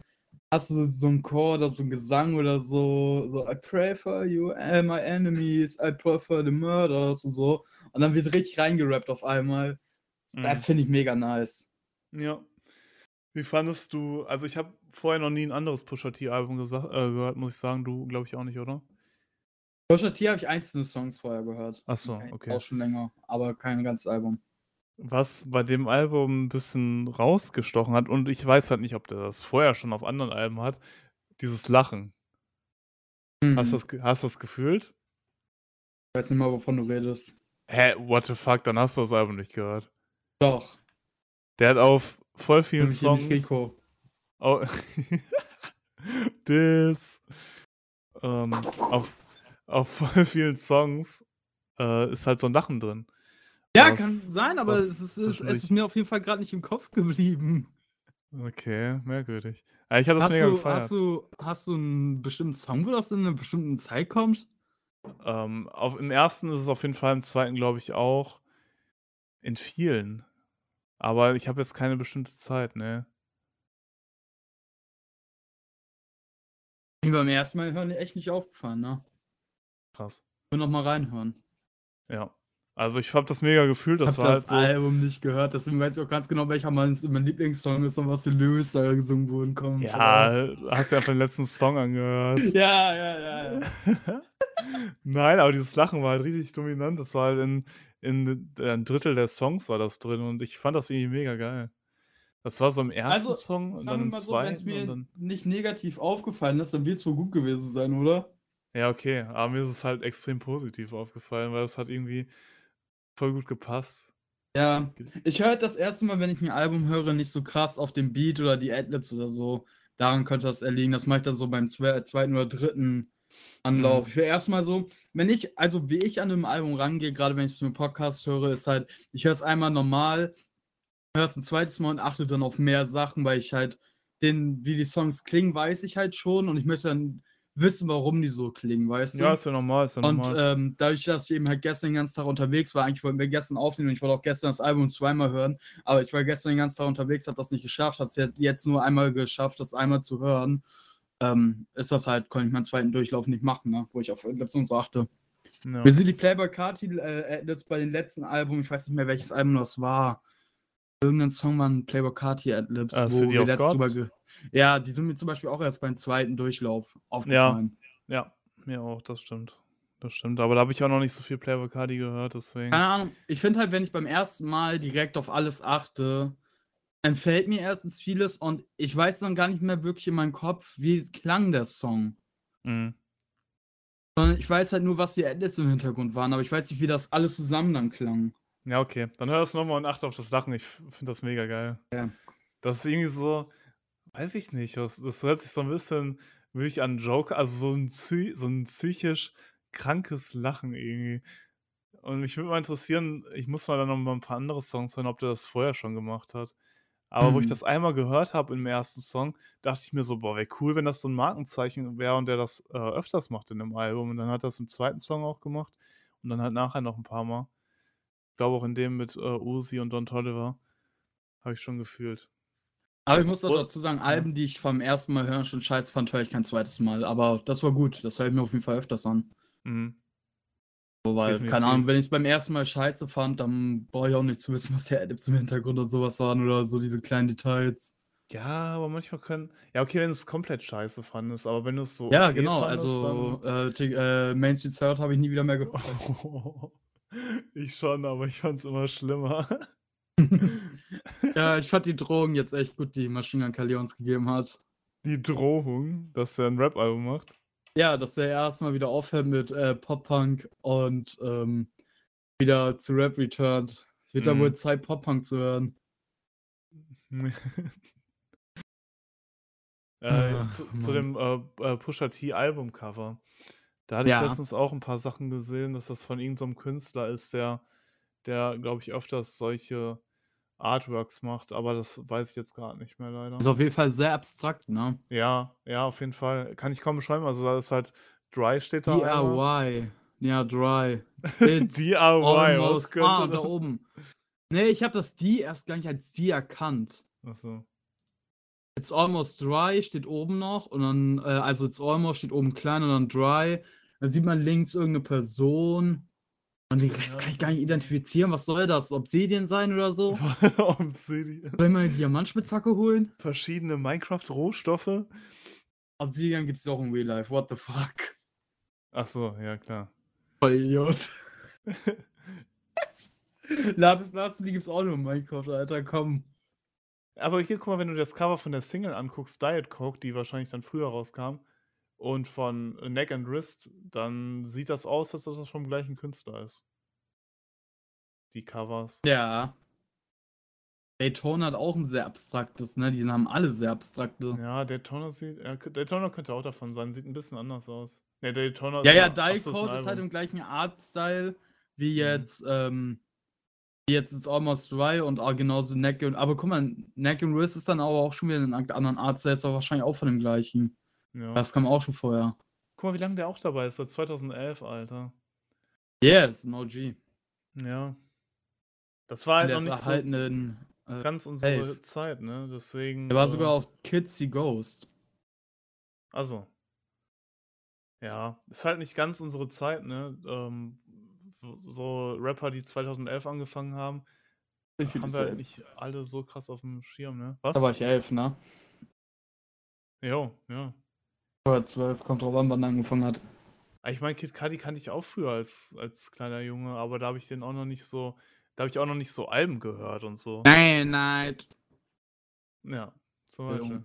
hast du so 'n Chor oder so 'n Gesang oder so so I pray for you and my enemies, I pray for the murders und so. Und dann wird richtig reingerappt auf einmal. Das Mhm. finde ich mega nice. Ja. Wie fandest du also, ich habe vorher noch nie 'n anderes Pusha T Album gesa äh, gehört, muss ich sagen. Du, glaube ich, auch nicht, oder? Pusha T habe ich einzelne Songs vorher gehört. Ach so, okay. Auch schon länger, aber kein ganzes Album. Was bei dem Album 'n bisschen rausgestochen hat und ich weiß halt nicht, ob der das vorher schon auf anderen Alben hat, dieses Lachen. Hast du Mhm. das hast du das gefühlt? Ich weiß nicht mal, wovon du redest. Hä, what the fuck, dann hast du das Album nicht gehört. Doch. Der hat auf voll vielen Nämlich hier nicht Songs Rico. au Diss. Ähm, auf auf voll vielen Songs, äh, ist halt so 'n Lachen drin. Ja, kann Was sein, aber es ist es ist mir auf jeden Fall grad nicht im Kopf geblieben. Okay, merkwürdig. Ich habe das Hast mega du gefeiert. hast du hast du 'n bestimmten Song, wo das in 'ner bestimmten Zeit kommt? Ähm, auf im 1. ist es auf jeden Fall, im 2. glaube ich auch. In vielen. Aber ich habe jetzt keine bestimmte Zeit, ne. Beim 1. Mal hören echt nicht aufgefallen, ne? Krass. Nur noch mal reinhören. Ja. Also, ich habe das mega gefühlt, das Habe war das halt so Album nicht gehört, deswegen weiß ich auch ganz genau, welcher mein Lieblingssong ist und was für Lyrics da gesungen wurden, schon Ja, hast dir einfach den letzten Song angehört. Ja, ja, ja, ja. Nein, aber dieses Lachen war halt richtig dominant. Das war halt in in d 1/3 der Songs war das drin und ich fand das irgendwie mega geil. Das war so im 1. Also, Song und dann im so, wenn's 2. und mir dann nicht negativ aufgefallen ist, dann wird's wohl gut gewesen sein, oder? Ja, okay, aber mir ist es halt extrem positiv aufgefallen, weil es hat irgendwie voll gut gepasst. Ja, ich höre halt das 1. Mal, wenn ich 'n Album höre, nicht so krass auf den Beat oder die Adlibs oder so. Daran könnte das eher liegen. Das mache ich dann so beim zwe 2. oder 3. Anlauf. Mhm. Ich höre erst mal so wenn ich also, wie ich an 'nem Album rangehe, grade wenn ich's mit Podcast höre, ist halt, ich höre es einmal normal, höre es 'n 2. Mal und achte dann auf mehr Sachen, weil ich halt den wie die Songs klingen, weiß ich halt schon und ich möchte dann wissen, warum die so klingen, weißt du? Ja, ist ja normal, ist ja Und, normal. ähm, dadurch, dass ich eben halt gestern den ganzen Tag unterwegs war eigentlich wollten wir gestern aufnehmen und ich wollte auch gestern das Album zweimal hören, aber ich war gestern den ganzen Tag unterwegs, habe das nicht geschafft, habe es jet jetzt nur einmal geschafft, das einmal zu hören. Ähm, ist das halt konnte ich meinen 2. Durchlauf nicht machen, ne, wo ich auf Adlibs und so achte. Ja. Wie sind die Playboi Carti äh, Adlibs bei den letzten Album ich weiß nicht mehr, welches Album das war. Irgend 'nen Song waren Playboi Carti Adlibs, Äh, wo wir letztes drüber ja, die sind mir zum Beispiel auch erst beim 2. Durchlauf Ja, aufgefallen. ja, mir auch, das stimmt. Das stimmt, aber da habe ich auch noch nicht so viel Playboi Carti gehört, deswegen Keine Ahnung, ich finde halt, wenn ich beim 1. Mal direkt auf alles achte, entfällt mir erstens vieles und ich weiß dann gar nicht mehr wirklich in meinem Kopf, wie klang der Song. Mhm. Sondern ich weiß halt nur, was die Adlibs im Hintergrund waren, aber ich weiß nicht, wie das alles zusammen dann klang. Ja, okay. Dann hör das noch mal und achte auf das Lachen. Ich finde das mega geil. Ja. Das ist irgendwie so weiß ich nicht, das das hört sich so 'n bisschen wirklich an Joker also, so 'n psy so 'n psychisch krankes Lachen irgendwie. Und mich würde mal interessieren ich muss mal dann noch mal 'n paar andere Songs hören, ob der das vorher schon gemacht hat. Aber wo ich Mhm. das einmal gehört habe im 1. Song, dachte ich mir so: „Boah, wäre cool, wenn das so 'n Markenzeichen wäre und der das, äh, öfters macht in 'nem Album.“ Und dann hat er's im 2. Song auch gemacht und dann halt nachher noch 'n paar Mal. Ich glaube auch in dem mit, äh, Uzi und Don Toliver. Habe ich schon gefühlt. Aber ich muss auch dazu sagen. Alben, die ich vom 1. Mal hören schon scheiße fand, höre ich kein 2. Mal, aber das war gut. Das höre ich mir auf jeden Fall öfters an. Mhm. So, weil, keine Definitiv. Ahnung, wenn ich's beim 1. Mal scheiße fand, dann brauche ich auch nicht zu wissen, was die Adlibs im Hintergrund und so was waren oder so diese kleinen Details. Ja, aber manchmal können ja, okay, wenn du's komplett scheiße fandest, aber wenn du's so Ja, okay genau, fandest, also, dann äh, äh, Main Street South habe ich nie wieder mehr gehört. Ich schon, aber ich fand's immer schlimmer. Ja, ich fand die Drohung jetzt echt gut, die Machine Gun Kelly uns gegeben hat. Die Drohung, dass er 'n Rap-Album macht? Ja, dass er erst mal wieder aufhört mit, äh, Pop-Punk und, ähm, wieder zu Rap returnt. Es wird dann wohl Mhm. Zeit, Pop-Punk zu hören. Äh, Ah, zu zu dem, äh, äh, Pusha T Albumcover. Da hatte ich Ja. letztens auch 'n paar Sachen gesehen, dass das von irgend so Künstler ist, der der, glaube ich, öfters solche Artworks macht, aber das weiß ich jetzt grad nicht mehr leider. Ist auf jeden Fall sehr abstrakt, ne? Ja, ja, auf jeden Fall. Kann ich kaum beschreiben. Also, da ist halt Dry steht da. DIY. Ja, Dry. DIY, was könnte ah, da das oben. Ne, ich habe das D erst gar nicht als D erkannt. Ach so. It's almost dry steht oben noch und dann äh, also, it's almost steht oben klein und dann dry. Dann sieht man links irgend 'ne Person und Rest Ja. kann ich gar nicht identifizieren. Was soll das? Obsidian sein oder so? Obsidian. Soll ich mal 'ne Diamantspitzhacke holen? Verschiedene Minecraft-Rohstoffe? Obsidian gibt's auch in Real Life. What the fuck? Ach so, ja klar. Voll Idiot. Lapis Lazuli gibt's auch nur in Minecraft, Alter, komm. Aber hier, guck mal, wenn du das Cover von der Single anguckst, Diet Coke, die wahrscheinlich dann früher rauskam, und von Neck and Wrist, dann sieht das aus, als ob das vom gleichen Künstler ist. Die Covers. Ja. Daytona hat auch 'n sehr abstraktes, ne? Die haben alle sehr abstrakte. Ja, Daytona sieht ja, Daytona könnte auch davon sein, sieht 'n bisschen anders aus. Ne, Daytona Ja, ja, ist 'n Code ist halt im gleichen Artstyle wie Mhm. jetzt, ähm wie jetzt ist Almost Dry und auch genauso Neck and aber guck mal, Neck and Wrist ist dann aber auch schon wieder 'n an anderen Artstyle, ist aber wahrscheinlich auch von dem gleichen. Ja. Das kam auch schon vorher. Guck mal, wie lange der auch dabei ist, seit 2011, Alter. Ja, das ist 'n OG. Ja. Das war halt der noch nicht so halt 'nen, äh, ganz unsere Elf. Zeit, ne? Deswegen, Der war äh sogar auf Kids See Ghost. Ach so. Ja, ist halt nicht ganz unsere Zeit, ne? Ähm, so Rapper, die 2011 angefangen haben, viel haben wir halt nicht alle so krass auf'm Schirm, ne? Da Was? war ich 11, ne? Jo, ja. Oder 12, kommt drauf an, wann er angefangen hat. Ah, ich meine, Kid Cudi kannte ich auch früher als als kleiner Junge, aber da habe ich den auch noch nicht so da habe ich auch noch nicht so Alben gehört und so. Dynamite. Ja, zum Beispiel.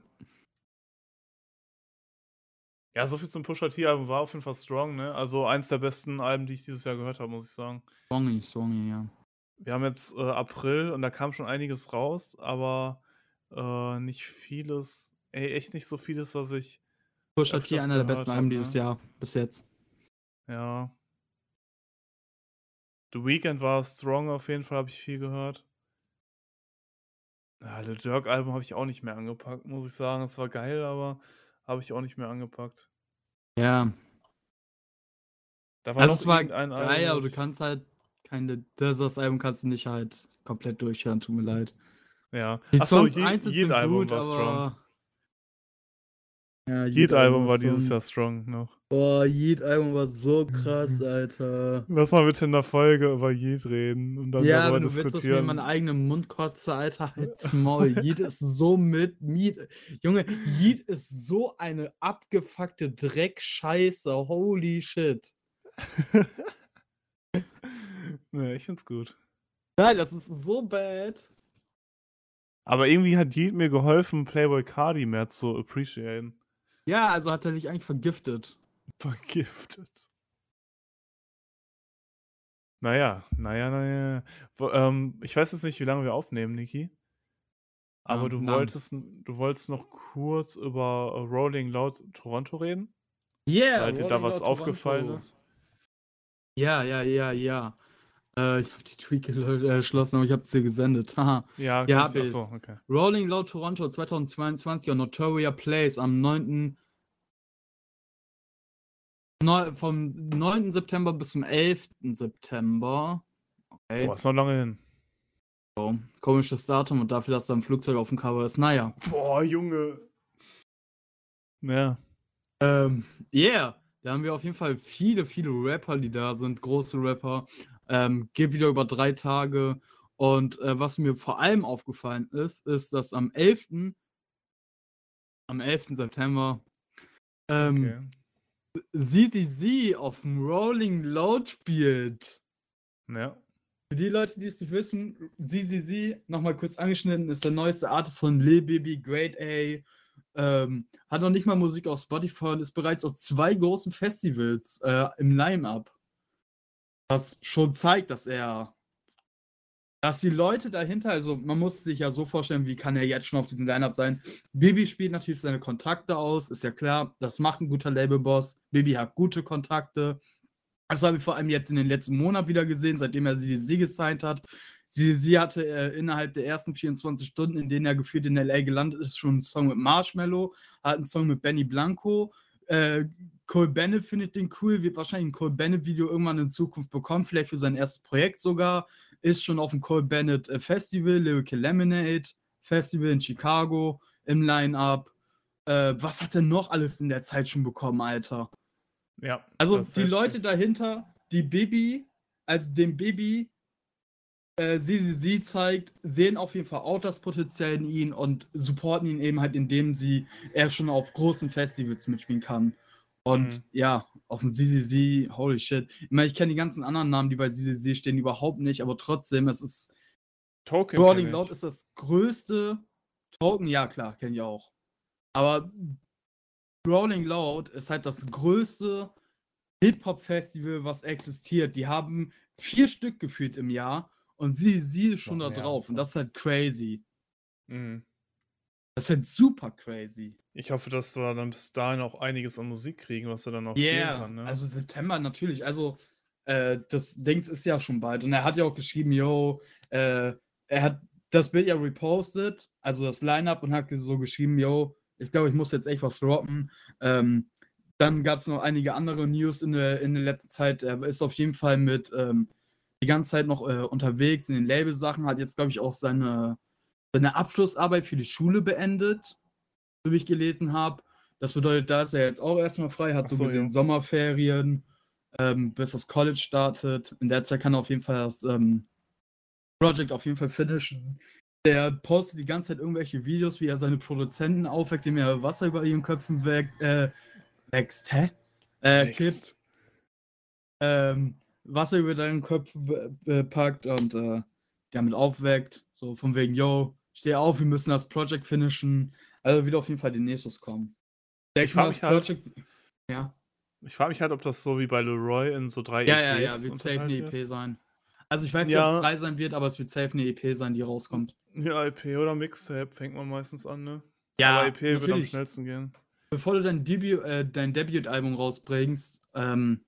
Ja, so viel zum Pusha T-Album war auf jeden Fall strong, ne? Also, eins der besten Alben, die ich dieses Jahr gehört habe, muss ich sagen. Songy, Songy, ja. Wir haben jetzt, äh, April und da kam schon einiges raus, aber, äh, nicht vieles ey, echt nicht so vieles, was ich Pusha T, einer der besten habe, Alben dieses ne? Jahr, bis jetzt. Ja. The Weeknd war strong auf jeden Fall, habe ich viel gehört. Ja, Lil Durk Album habe ich auch nicht mehr angepackt, muss ich sagen. Es war geil, aber habe ich auch nicht mehr angepackt. Ja. Da war Also, noch war geil, Album, aber du kannst halt keine das das Album kannst du nicht halt komplett durchhören, tut mir leid. Ja. Die Ach so, Songs einzeln Yeat sind Album gut, war strong. Ja, Yeat Album war war dieses. Jahr strong noch. Boah, Yeat Album war so krass, Mhm. Alter. Lass mal bitte in der Folge über Yeat reden und dann Ja, darüber wenn du willst, dass ich mir in meinen diskutieren. eigenen Mund kotze, Alter, halt's Maul. Yeat ist so mit Miet Junge, Yeat ist so eine abgefuckte Dreckscheiße, holy shit. Ne, ich find's gut. Nein, das ist so bad. Aber irgendwie hat Yeat mir geholfen, Playboi Carti mehr zu appreciaten. Ja, also hat er dich eigentlich vergiftet. Vergiftet. Na ja, na ja, na ja. W ähm, ich weiß jetzt nicht, wie lange wir aufnehmen, Niki. Aber Ja, du lang. wolltest du wolltest noch kurz über, äh, Rolling Loud Toronto reden? Yeah, Weil dir da was Loud aufgefallen Toronto. ist? Ja, ja, ja, ja. Äh, ich habe die Tweet erschlossen, aber ich habe es dir gesendet. Haha. Ja, Ja, kann ich so, okay. Rolling Loud Toronto 2022 on Notoria Place am 9. Neu vom 9. September bis zum 11. September. Okay. Boah, ist noch lange hin. So, komisches Datum und dafür, dass da 'n Flugzeug auf'm Cover ist. Na ja. Boah, Junge. Ja. Ähm, yeah, da haben wir auf jeden Fall viele, viele Rapper, die da sind, große Rapper. Ähm, geht wieder über 3 Tage und, äh, was mir vor allem aufgefallen ist, ist, dass am 11. am 11. September, ähm, Okay. CDC auf'm Rolling Loud spielt. Ja. Für die Leute, die es nicht wissen, CDC, noch mal kurz angeschnitten, ist der neueste Artist von Lil Baby, Grade A, ähm, hat noch nicht mal Musik auf Spotify und ist bereits auf 2 großen Festivals, äh, im Line-up. Was schon zeigt, dass er dass die Leute dahinter also, man muss sich ja so vorstellen, wie kann er jetzt schon auf diesem Line-up sein? Bibi spielt natürlich seine Kontakte aus, ist ja klar, das macht 'n guter Labelboss. Bibi hat gute Kontakte. Das haben wir vor allem jetzt in den letzten Monat wieder gesehen, seitdem er CDC gesigned hat. CDC hatte, äh, innerhalb der ersten 24 Stunden, in denen er gefühlt in LA gelandet ist, schon 'n Song mit Marshmello, hat 'n Song mit Benny Blanco. Äh, Cole Bennett findet den cool, wird wahrscheinlich 'n Cole Bennett-Video irgendwann in Zukunft bekommen, vielleicht für sein erstes Projekt sogar. Ist schon auf'm Cole Bennett, äh, Festival, Lyrical Lemonade Festival in Chicago im Line-up. Äh, was hat er noch alles in der Zeit schon bekommen, Alter? Ja, Also, die. Leute dahinter, die Bibi also dem Bibi, äh, CDC zeigt, sehen auf jeden Fall auch das Potenzial in ihn und supporten ihn eben halt, indem sie er schon auf großen Festivals mitspielen kann. Und Mhm. ja, auf'm CDC, holy shit. Ich meine, ich kenne die ganzen anderen Namen, die bei CDC stehen, überhaupt nicht, aber trotzdem, es ist Token kenn Loud ist das größte Token, ja klar, kenne ich auch. Aber Rolling Loud ist halt das größte Hip-Hop-Festival, was existiert. Die haben 4 Stück gefühlt im Jahr und CDC ist schon Noch da drauf und ja. das ist halt crazy. Mhm. Das ist halt super crazy. Ich hoffe, dass wir dann bis dahin auch einiges an Musik kriegen, was er dann auch Yeah, kann, ne? also September natürlich. Also, äh, das Dings ist ja schon bald. Und er hat ja auch geschrieben, yo, äh, er hat das Bild ja repostet, also das Line-Up, und hat so geschrieben, yo, ich glaube, ich muss jetzt echt was droppen. Ähm, dann gab es noch einige andere News in der, in der letzten Zeit. Er ist auf jeden Fall mit ähm, die ganze Zeit noch äh, unterwegs in den Label-Sachen, hat jetzt, glaube ich, auch seine, seine Abschlussarbeit für die Schule beendet, so wie ich gelesen habe. Das bedeutet, da ist er jetzt auch erstmal frei, hat Ach so so, gesehen ja. Sommerferien, ähm, bis das College startet. In der Zeit kann er auf jeden Fall das ähm, Project auf jeden Fall finishen. Der postet die ganze Zeit irgendwelche Videos, wie er seine Produzenten aufweckt, indem er Wasser über ihren Köpfen weg, äh, wächst, hä? Äh, kippt, ähm, Wasser über deinen Kopf äh, packt und äh, damit aufweckt. So von wegen, yo, steh auf, wir müssen das Project finishen. Also wird auf jeden Fall die nächstes kommen. Denk Ich frag mal, mich halt-. Ja. Ich frage mich halt, ob das so wie bei Leroy in so drei Ja, ja, ja, EPs wird safe eine EP sein. Also ich weiß nicht, Ja. ob es frei sein wird, aber es wird safe eine EP sein, die rauskommt. Ja, EP oder Mixtape fängt man meistens an, ne? Aber EP wird am natürlich. schnellsten gehen. Bevor du dein Debüt, äh, dein Debütalbum rausbringst, ähm,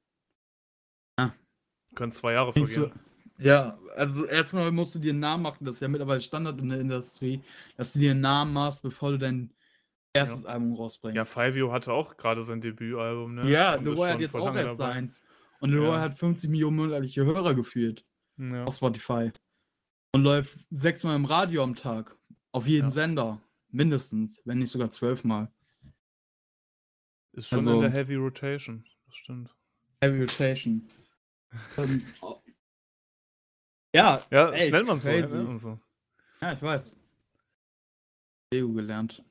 Können zwei Jahre vergehen. ja, also erstmal musst du dir einen Namen machen, das ist ja mittlerweile Standard in der Industrie, dass du dir einen Namen machst, bevor du dein erstes Album rausbringst. Ja, Fivio hatte auch gerade sein Debütalbum, ne? Ja, ist Leroy hat jetzt auch erst dabei. seins. Und Leroy Ja. hat 50 Millionen monatliche Hörer geführt Ja. auf Spotify. Und läuft sechsmal im Radio am Tag. Auf jeden Ja. Sender. Mindestens, wenn nicht sogar zwölfmal. Ist schon Also- in der Heavy Rotation. Das stimmt. Heavy Rotation. Ähm, oh. ja, Ja, ey, nennt man so, crazy. ne? Und so. Ja, ich weiß. EU gelernt.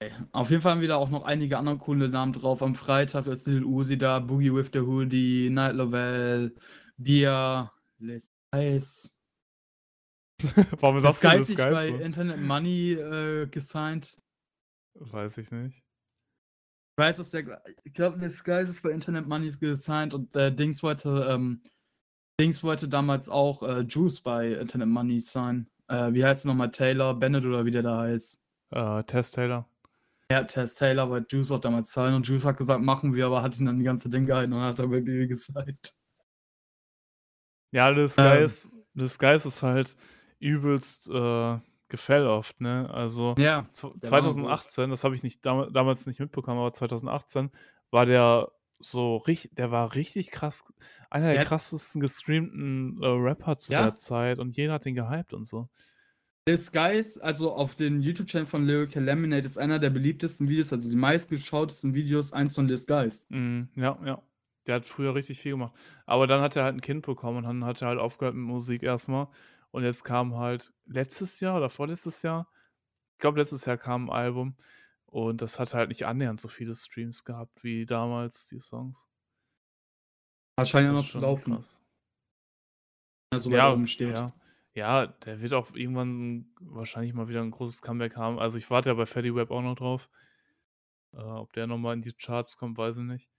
Ey, Auf jeden Fall haben wir da auch noch einige andere coole Namen drauf. Am Freitag ist Lil Uzi da, Boogie with the Hoodie, Night Lovell, Bia, Les Ice. Warum Das sagst du das Geist bei? Internet Money äh, gesigned. Weiß ich nicht. Ich weiß, dass der, ich glaube, Les Guys ist bei Internet Money gesigned und äh, Dings wollte, ähm, Dings wollte damals auch äh, Juice bei Internet Money sein. Äh, wie heißt er nochmal? Taylor, Bennett oder wie der da heißt. Äh, Tess Taylor. Ja, Tess Taylor wollte Juice auch damals zahlen und Juice hat gesagt, machen wir, aber hat ihn dann die ganze Ding gehalten und hat dabei Baby gesagt. Ja, das Ähm. Geist, das Geist ist halt übelst äh, gefällt oft, ne? Also Ja, zw- der war noch 2018, das habe ich nicht dam damals nicht mitbekommen, aber 2018 war der so richtig, der war richtig krass, einer der Der krassesten gestreamten äh, Rapper zu Ja. der Zeit und jeder hat den gehypt und so. This Guys, also auf den YouTube-Channel von Lyrical Lemonade, ist einer der beliebtesten Videos, also die meistgeschautesten Videos, eins von This Guys. Mhm, ja, ja. Der hat früher richtig viel gemacht. Aber dann hat er halt ein Kind bekommen und dann hat er halt aufgehört mit Musik erstmal. Und jetzt kam halt letztes Jahr oder vorletztes Jahr, ich glaube letztes Jahr kam ein Album und das hat halt nicht annähernd so viele Streams gehabt wie damals die Songs. Wahrscheinlich noch zu laufen, krass. wenn so weit Ja, oben steht. ja. Ja, der wird auch irgendwann wahrscheinlich mal wieder ein großes Comeback haben. Also ich warte ja bei Fatty Web auch noch drauf. Äh, ob der nochmal in die Charts kommt, weiß ich nicht.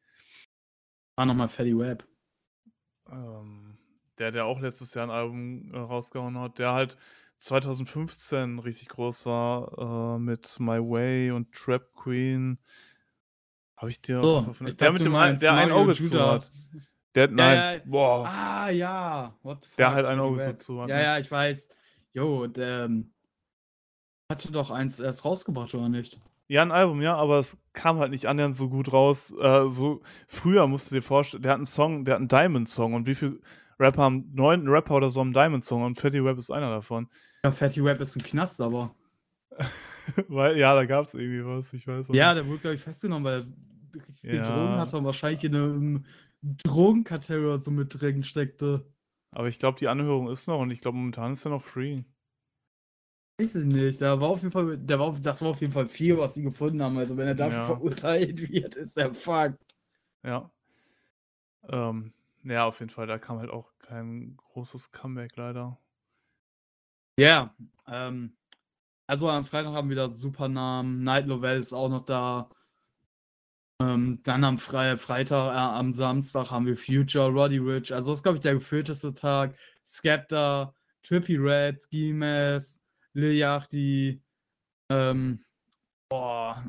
War nochmal Fatty Web. Ähm, der, der auch letztes Jahr ein Album äh, rausgehauen hat, der halt 2015 richtig groß war äh, mit My Way und Trap Queen. Habe ich dir auf- ich der mit dem ein, der ein Auge zu hat. Der, nein, ja. boah, Ah, ja. Der halt ein Auge zu hat. Ja, ne? ja, ich weiß. Jo, der ähm, hatte doch eins erst rausgebracht, oder nicht? Ja, ein Album, ja, aber es kam halt nicht annähernd so gut raus. Äh, so früher musst du dir vorstellen, der hat einen Song, der hat einen Diamond-Song und wie viele Rapper haben, neun Rapper oder so einen Diamond-Song und Fatty Web ist einer davon. Ja, Fatty Web ist im Knast, aber. Weil, ja, da gab es irgendwie was, ich weiß auch Ja, der wurde, glaube ich, festgenommen, weil er richtig viel Ja. Drogen hatte und wahrscheinlich in einem Drogenkartell oder so mit drin steckte. Aber ich glaube, die Anhörung ist noch und ich glaube, momentan ist er noch free. Weiß ich nicht. Da war auf jeden Fall, der war, das war auf jeden Fall viel, was sie gefunden haben. Also wenn er dafür Ja. verurteilt wird, ist der fuck. Ja. Ähm, ja, auf jeden Fall, da kam halt auch kein großes Comeback leider. Ja, ähm, also am Freitag haben wir da super Namen. Night Lovell ist auch noch da. Ähm, dann am Fre Freitag, äh, am Samstag haben wir Future, Roddy Rich. Also das ist, glaube ich, der gefüllteste Tag. Skepta, Trippy Red, Mask, Lil Yachty, Ähm, boah,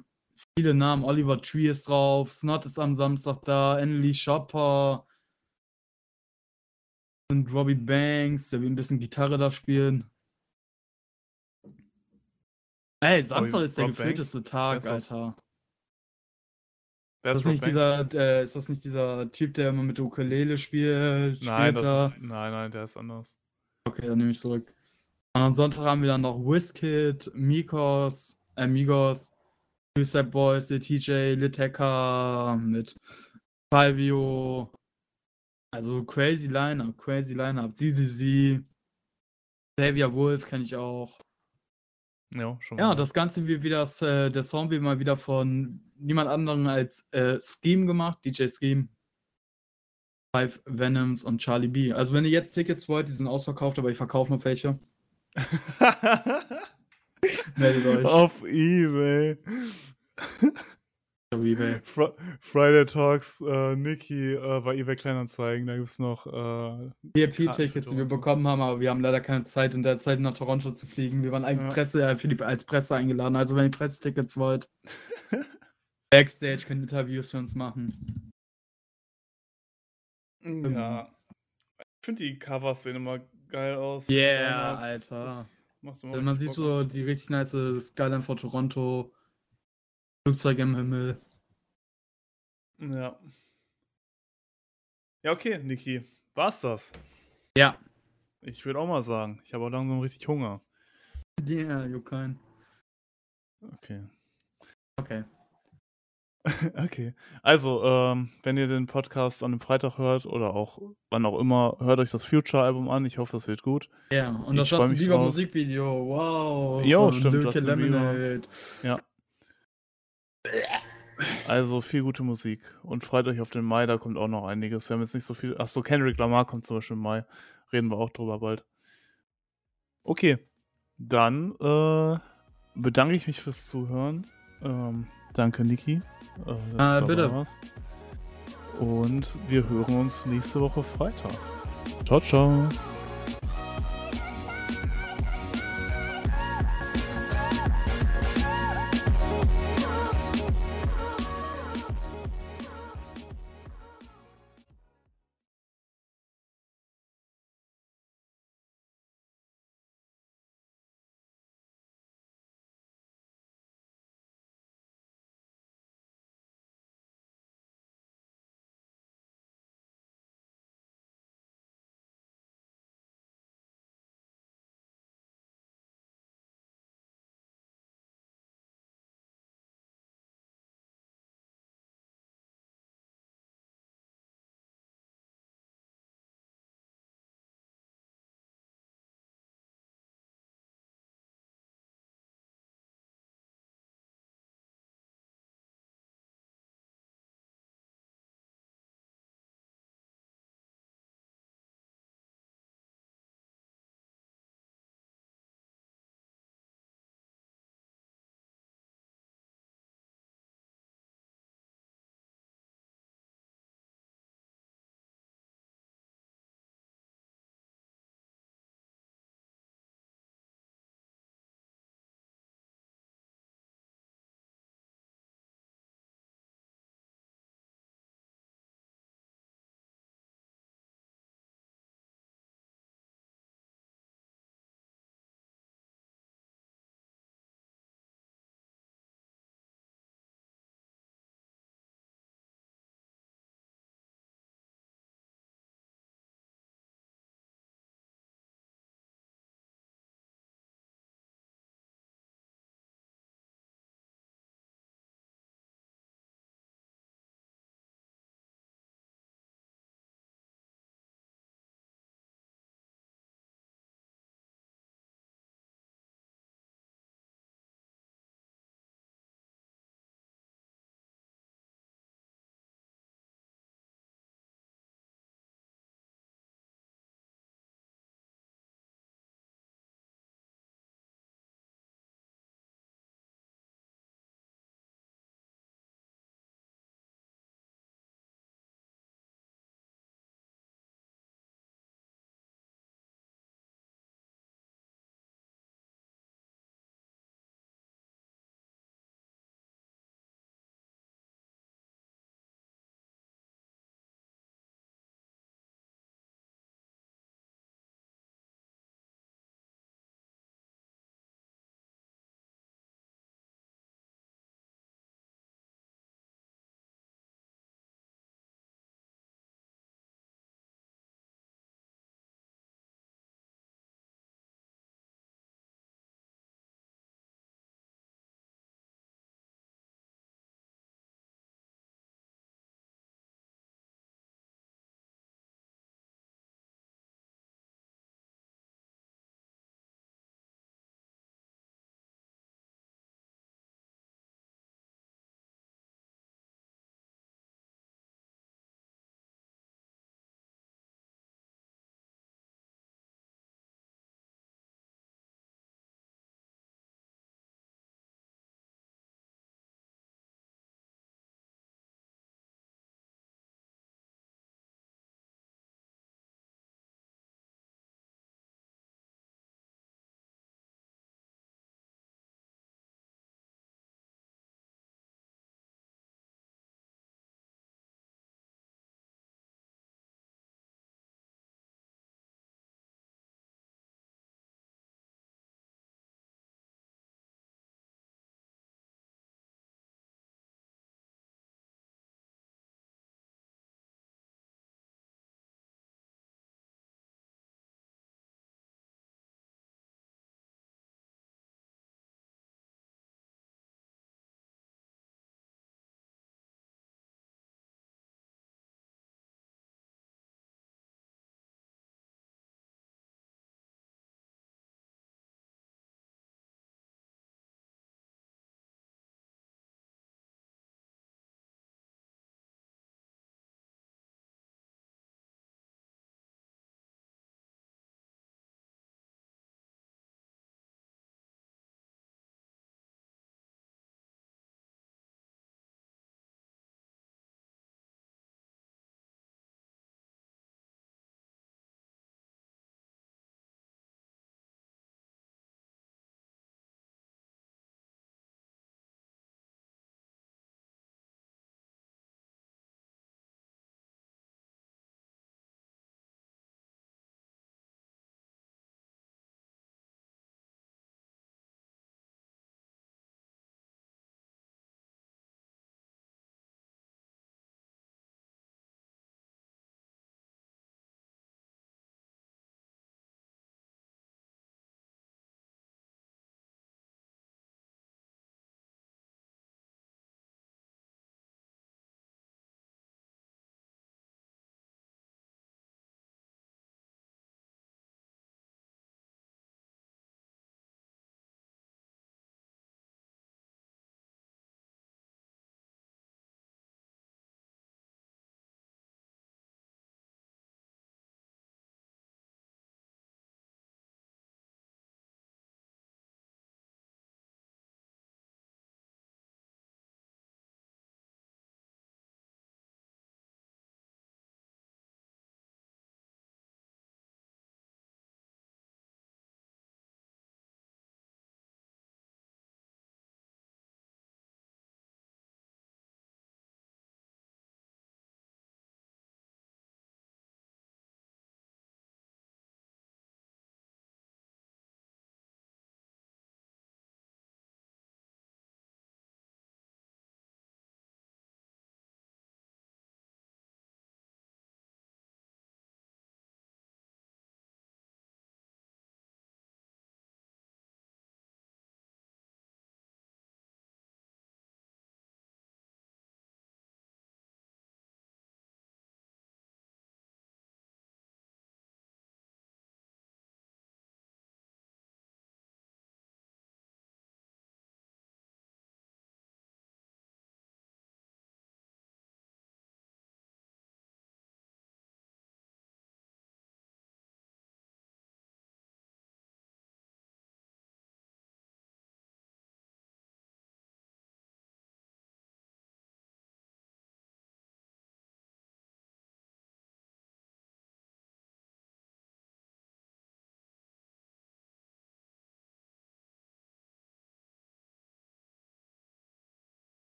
viele Namen. Oliver Tree ist drauf, Snot ist am Samstag da, Anneli Shopper und Robbie Banks, der will ein bisschen Gitarre da spielen. Ey, Samstag Robbie- ist der Rob gefühlteste Tag, Wer ist das? Alter. Wer Ist das, nicht Banks? dieser, äh, ist das nicht dieser Typ, der immer mit der Ukulele spielt? Nein, ist, nein, nein, der ist anders. Okay, dann nehme ich zurück. Und am Sonntag haben wir dann noch Wizkid, Mikos, äh, Migos, Two Step Boys, Lil TJ, Liteka mit Fivio. Also crazy Lineup, crazy Lineup. ZZZ, Xavier Wolf kenne ich auch. Ja, schon Ja, mal. das Ganze wird wieder, äh, der Song wird mal wieder von niemand anderem als äh, Scheme gemacht, DJ Scheme. Five Venoms und Charlie B. Also wenn ihr jetzt Tickets wollt, die sind ausverkauft, aber ich verkaufe noch welche. Meldet euch. Auf Ebay. Auf eBay. Fr Friday Talks, äh, Niki äh, bei eBay Kleinanzeigen. Da gibt es noch. Äh, VIP-Tickets, die wir Toronto. bekommen haben, aber wir haben leider keine Zeit, in der Zeit nach Toronto zu fliegen. Wir waren eigentlich Ja. Presse, äh, für die, als Presse eingeladen. Also wenn ihr Pressetickets wollt, Backstage könnt ihr Interviews für uns machen. ja. Ich finde die Covers sehen immer geil aus. Yeah. Alter. Das macht immer Also man richtig sieht Bock so die richtig nice Skyline von Toronto, Flugzeug im Himmel. Ja. Ja, okay, Niki. War's das? Ja. Ich würde auch mal sagen, ich habe auch langsam richtig Hunger. Yeah, you can. Okay. Okay. Okay. Also, ähm, wenn ihr den Podcast an dem Freitag hört oder auch wann auch immer, hört euch das Future-Album an. Ich hoffe, das wird gut. Ja, und Ich das Justin Bieber. Musikvideo. Wow. Jo, stimmt, Bieber. Lemonade. Also viel gute Musik. Und freut euch auf den Mai, da kommt auch noch einiges. Wir haben jetzt nicht so viel. Achso, Kendrick Lamar kommt zum Beispiel im Mai. Reden wir auch drüber bald. Okay. Dann äh, bedanke ich mich fürs Zuhören. Ähm, danke, Niki. Äh, Ah, bitte. warst. Und wir hören uns nächste Woche Freitag. Ciao, ciao.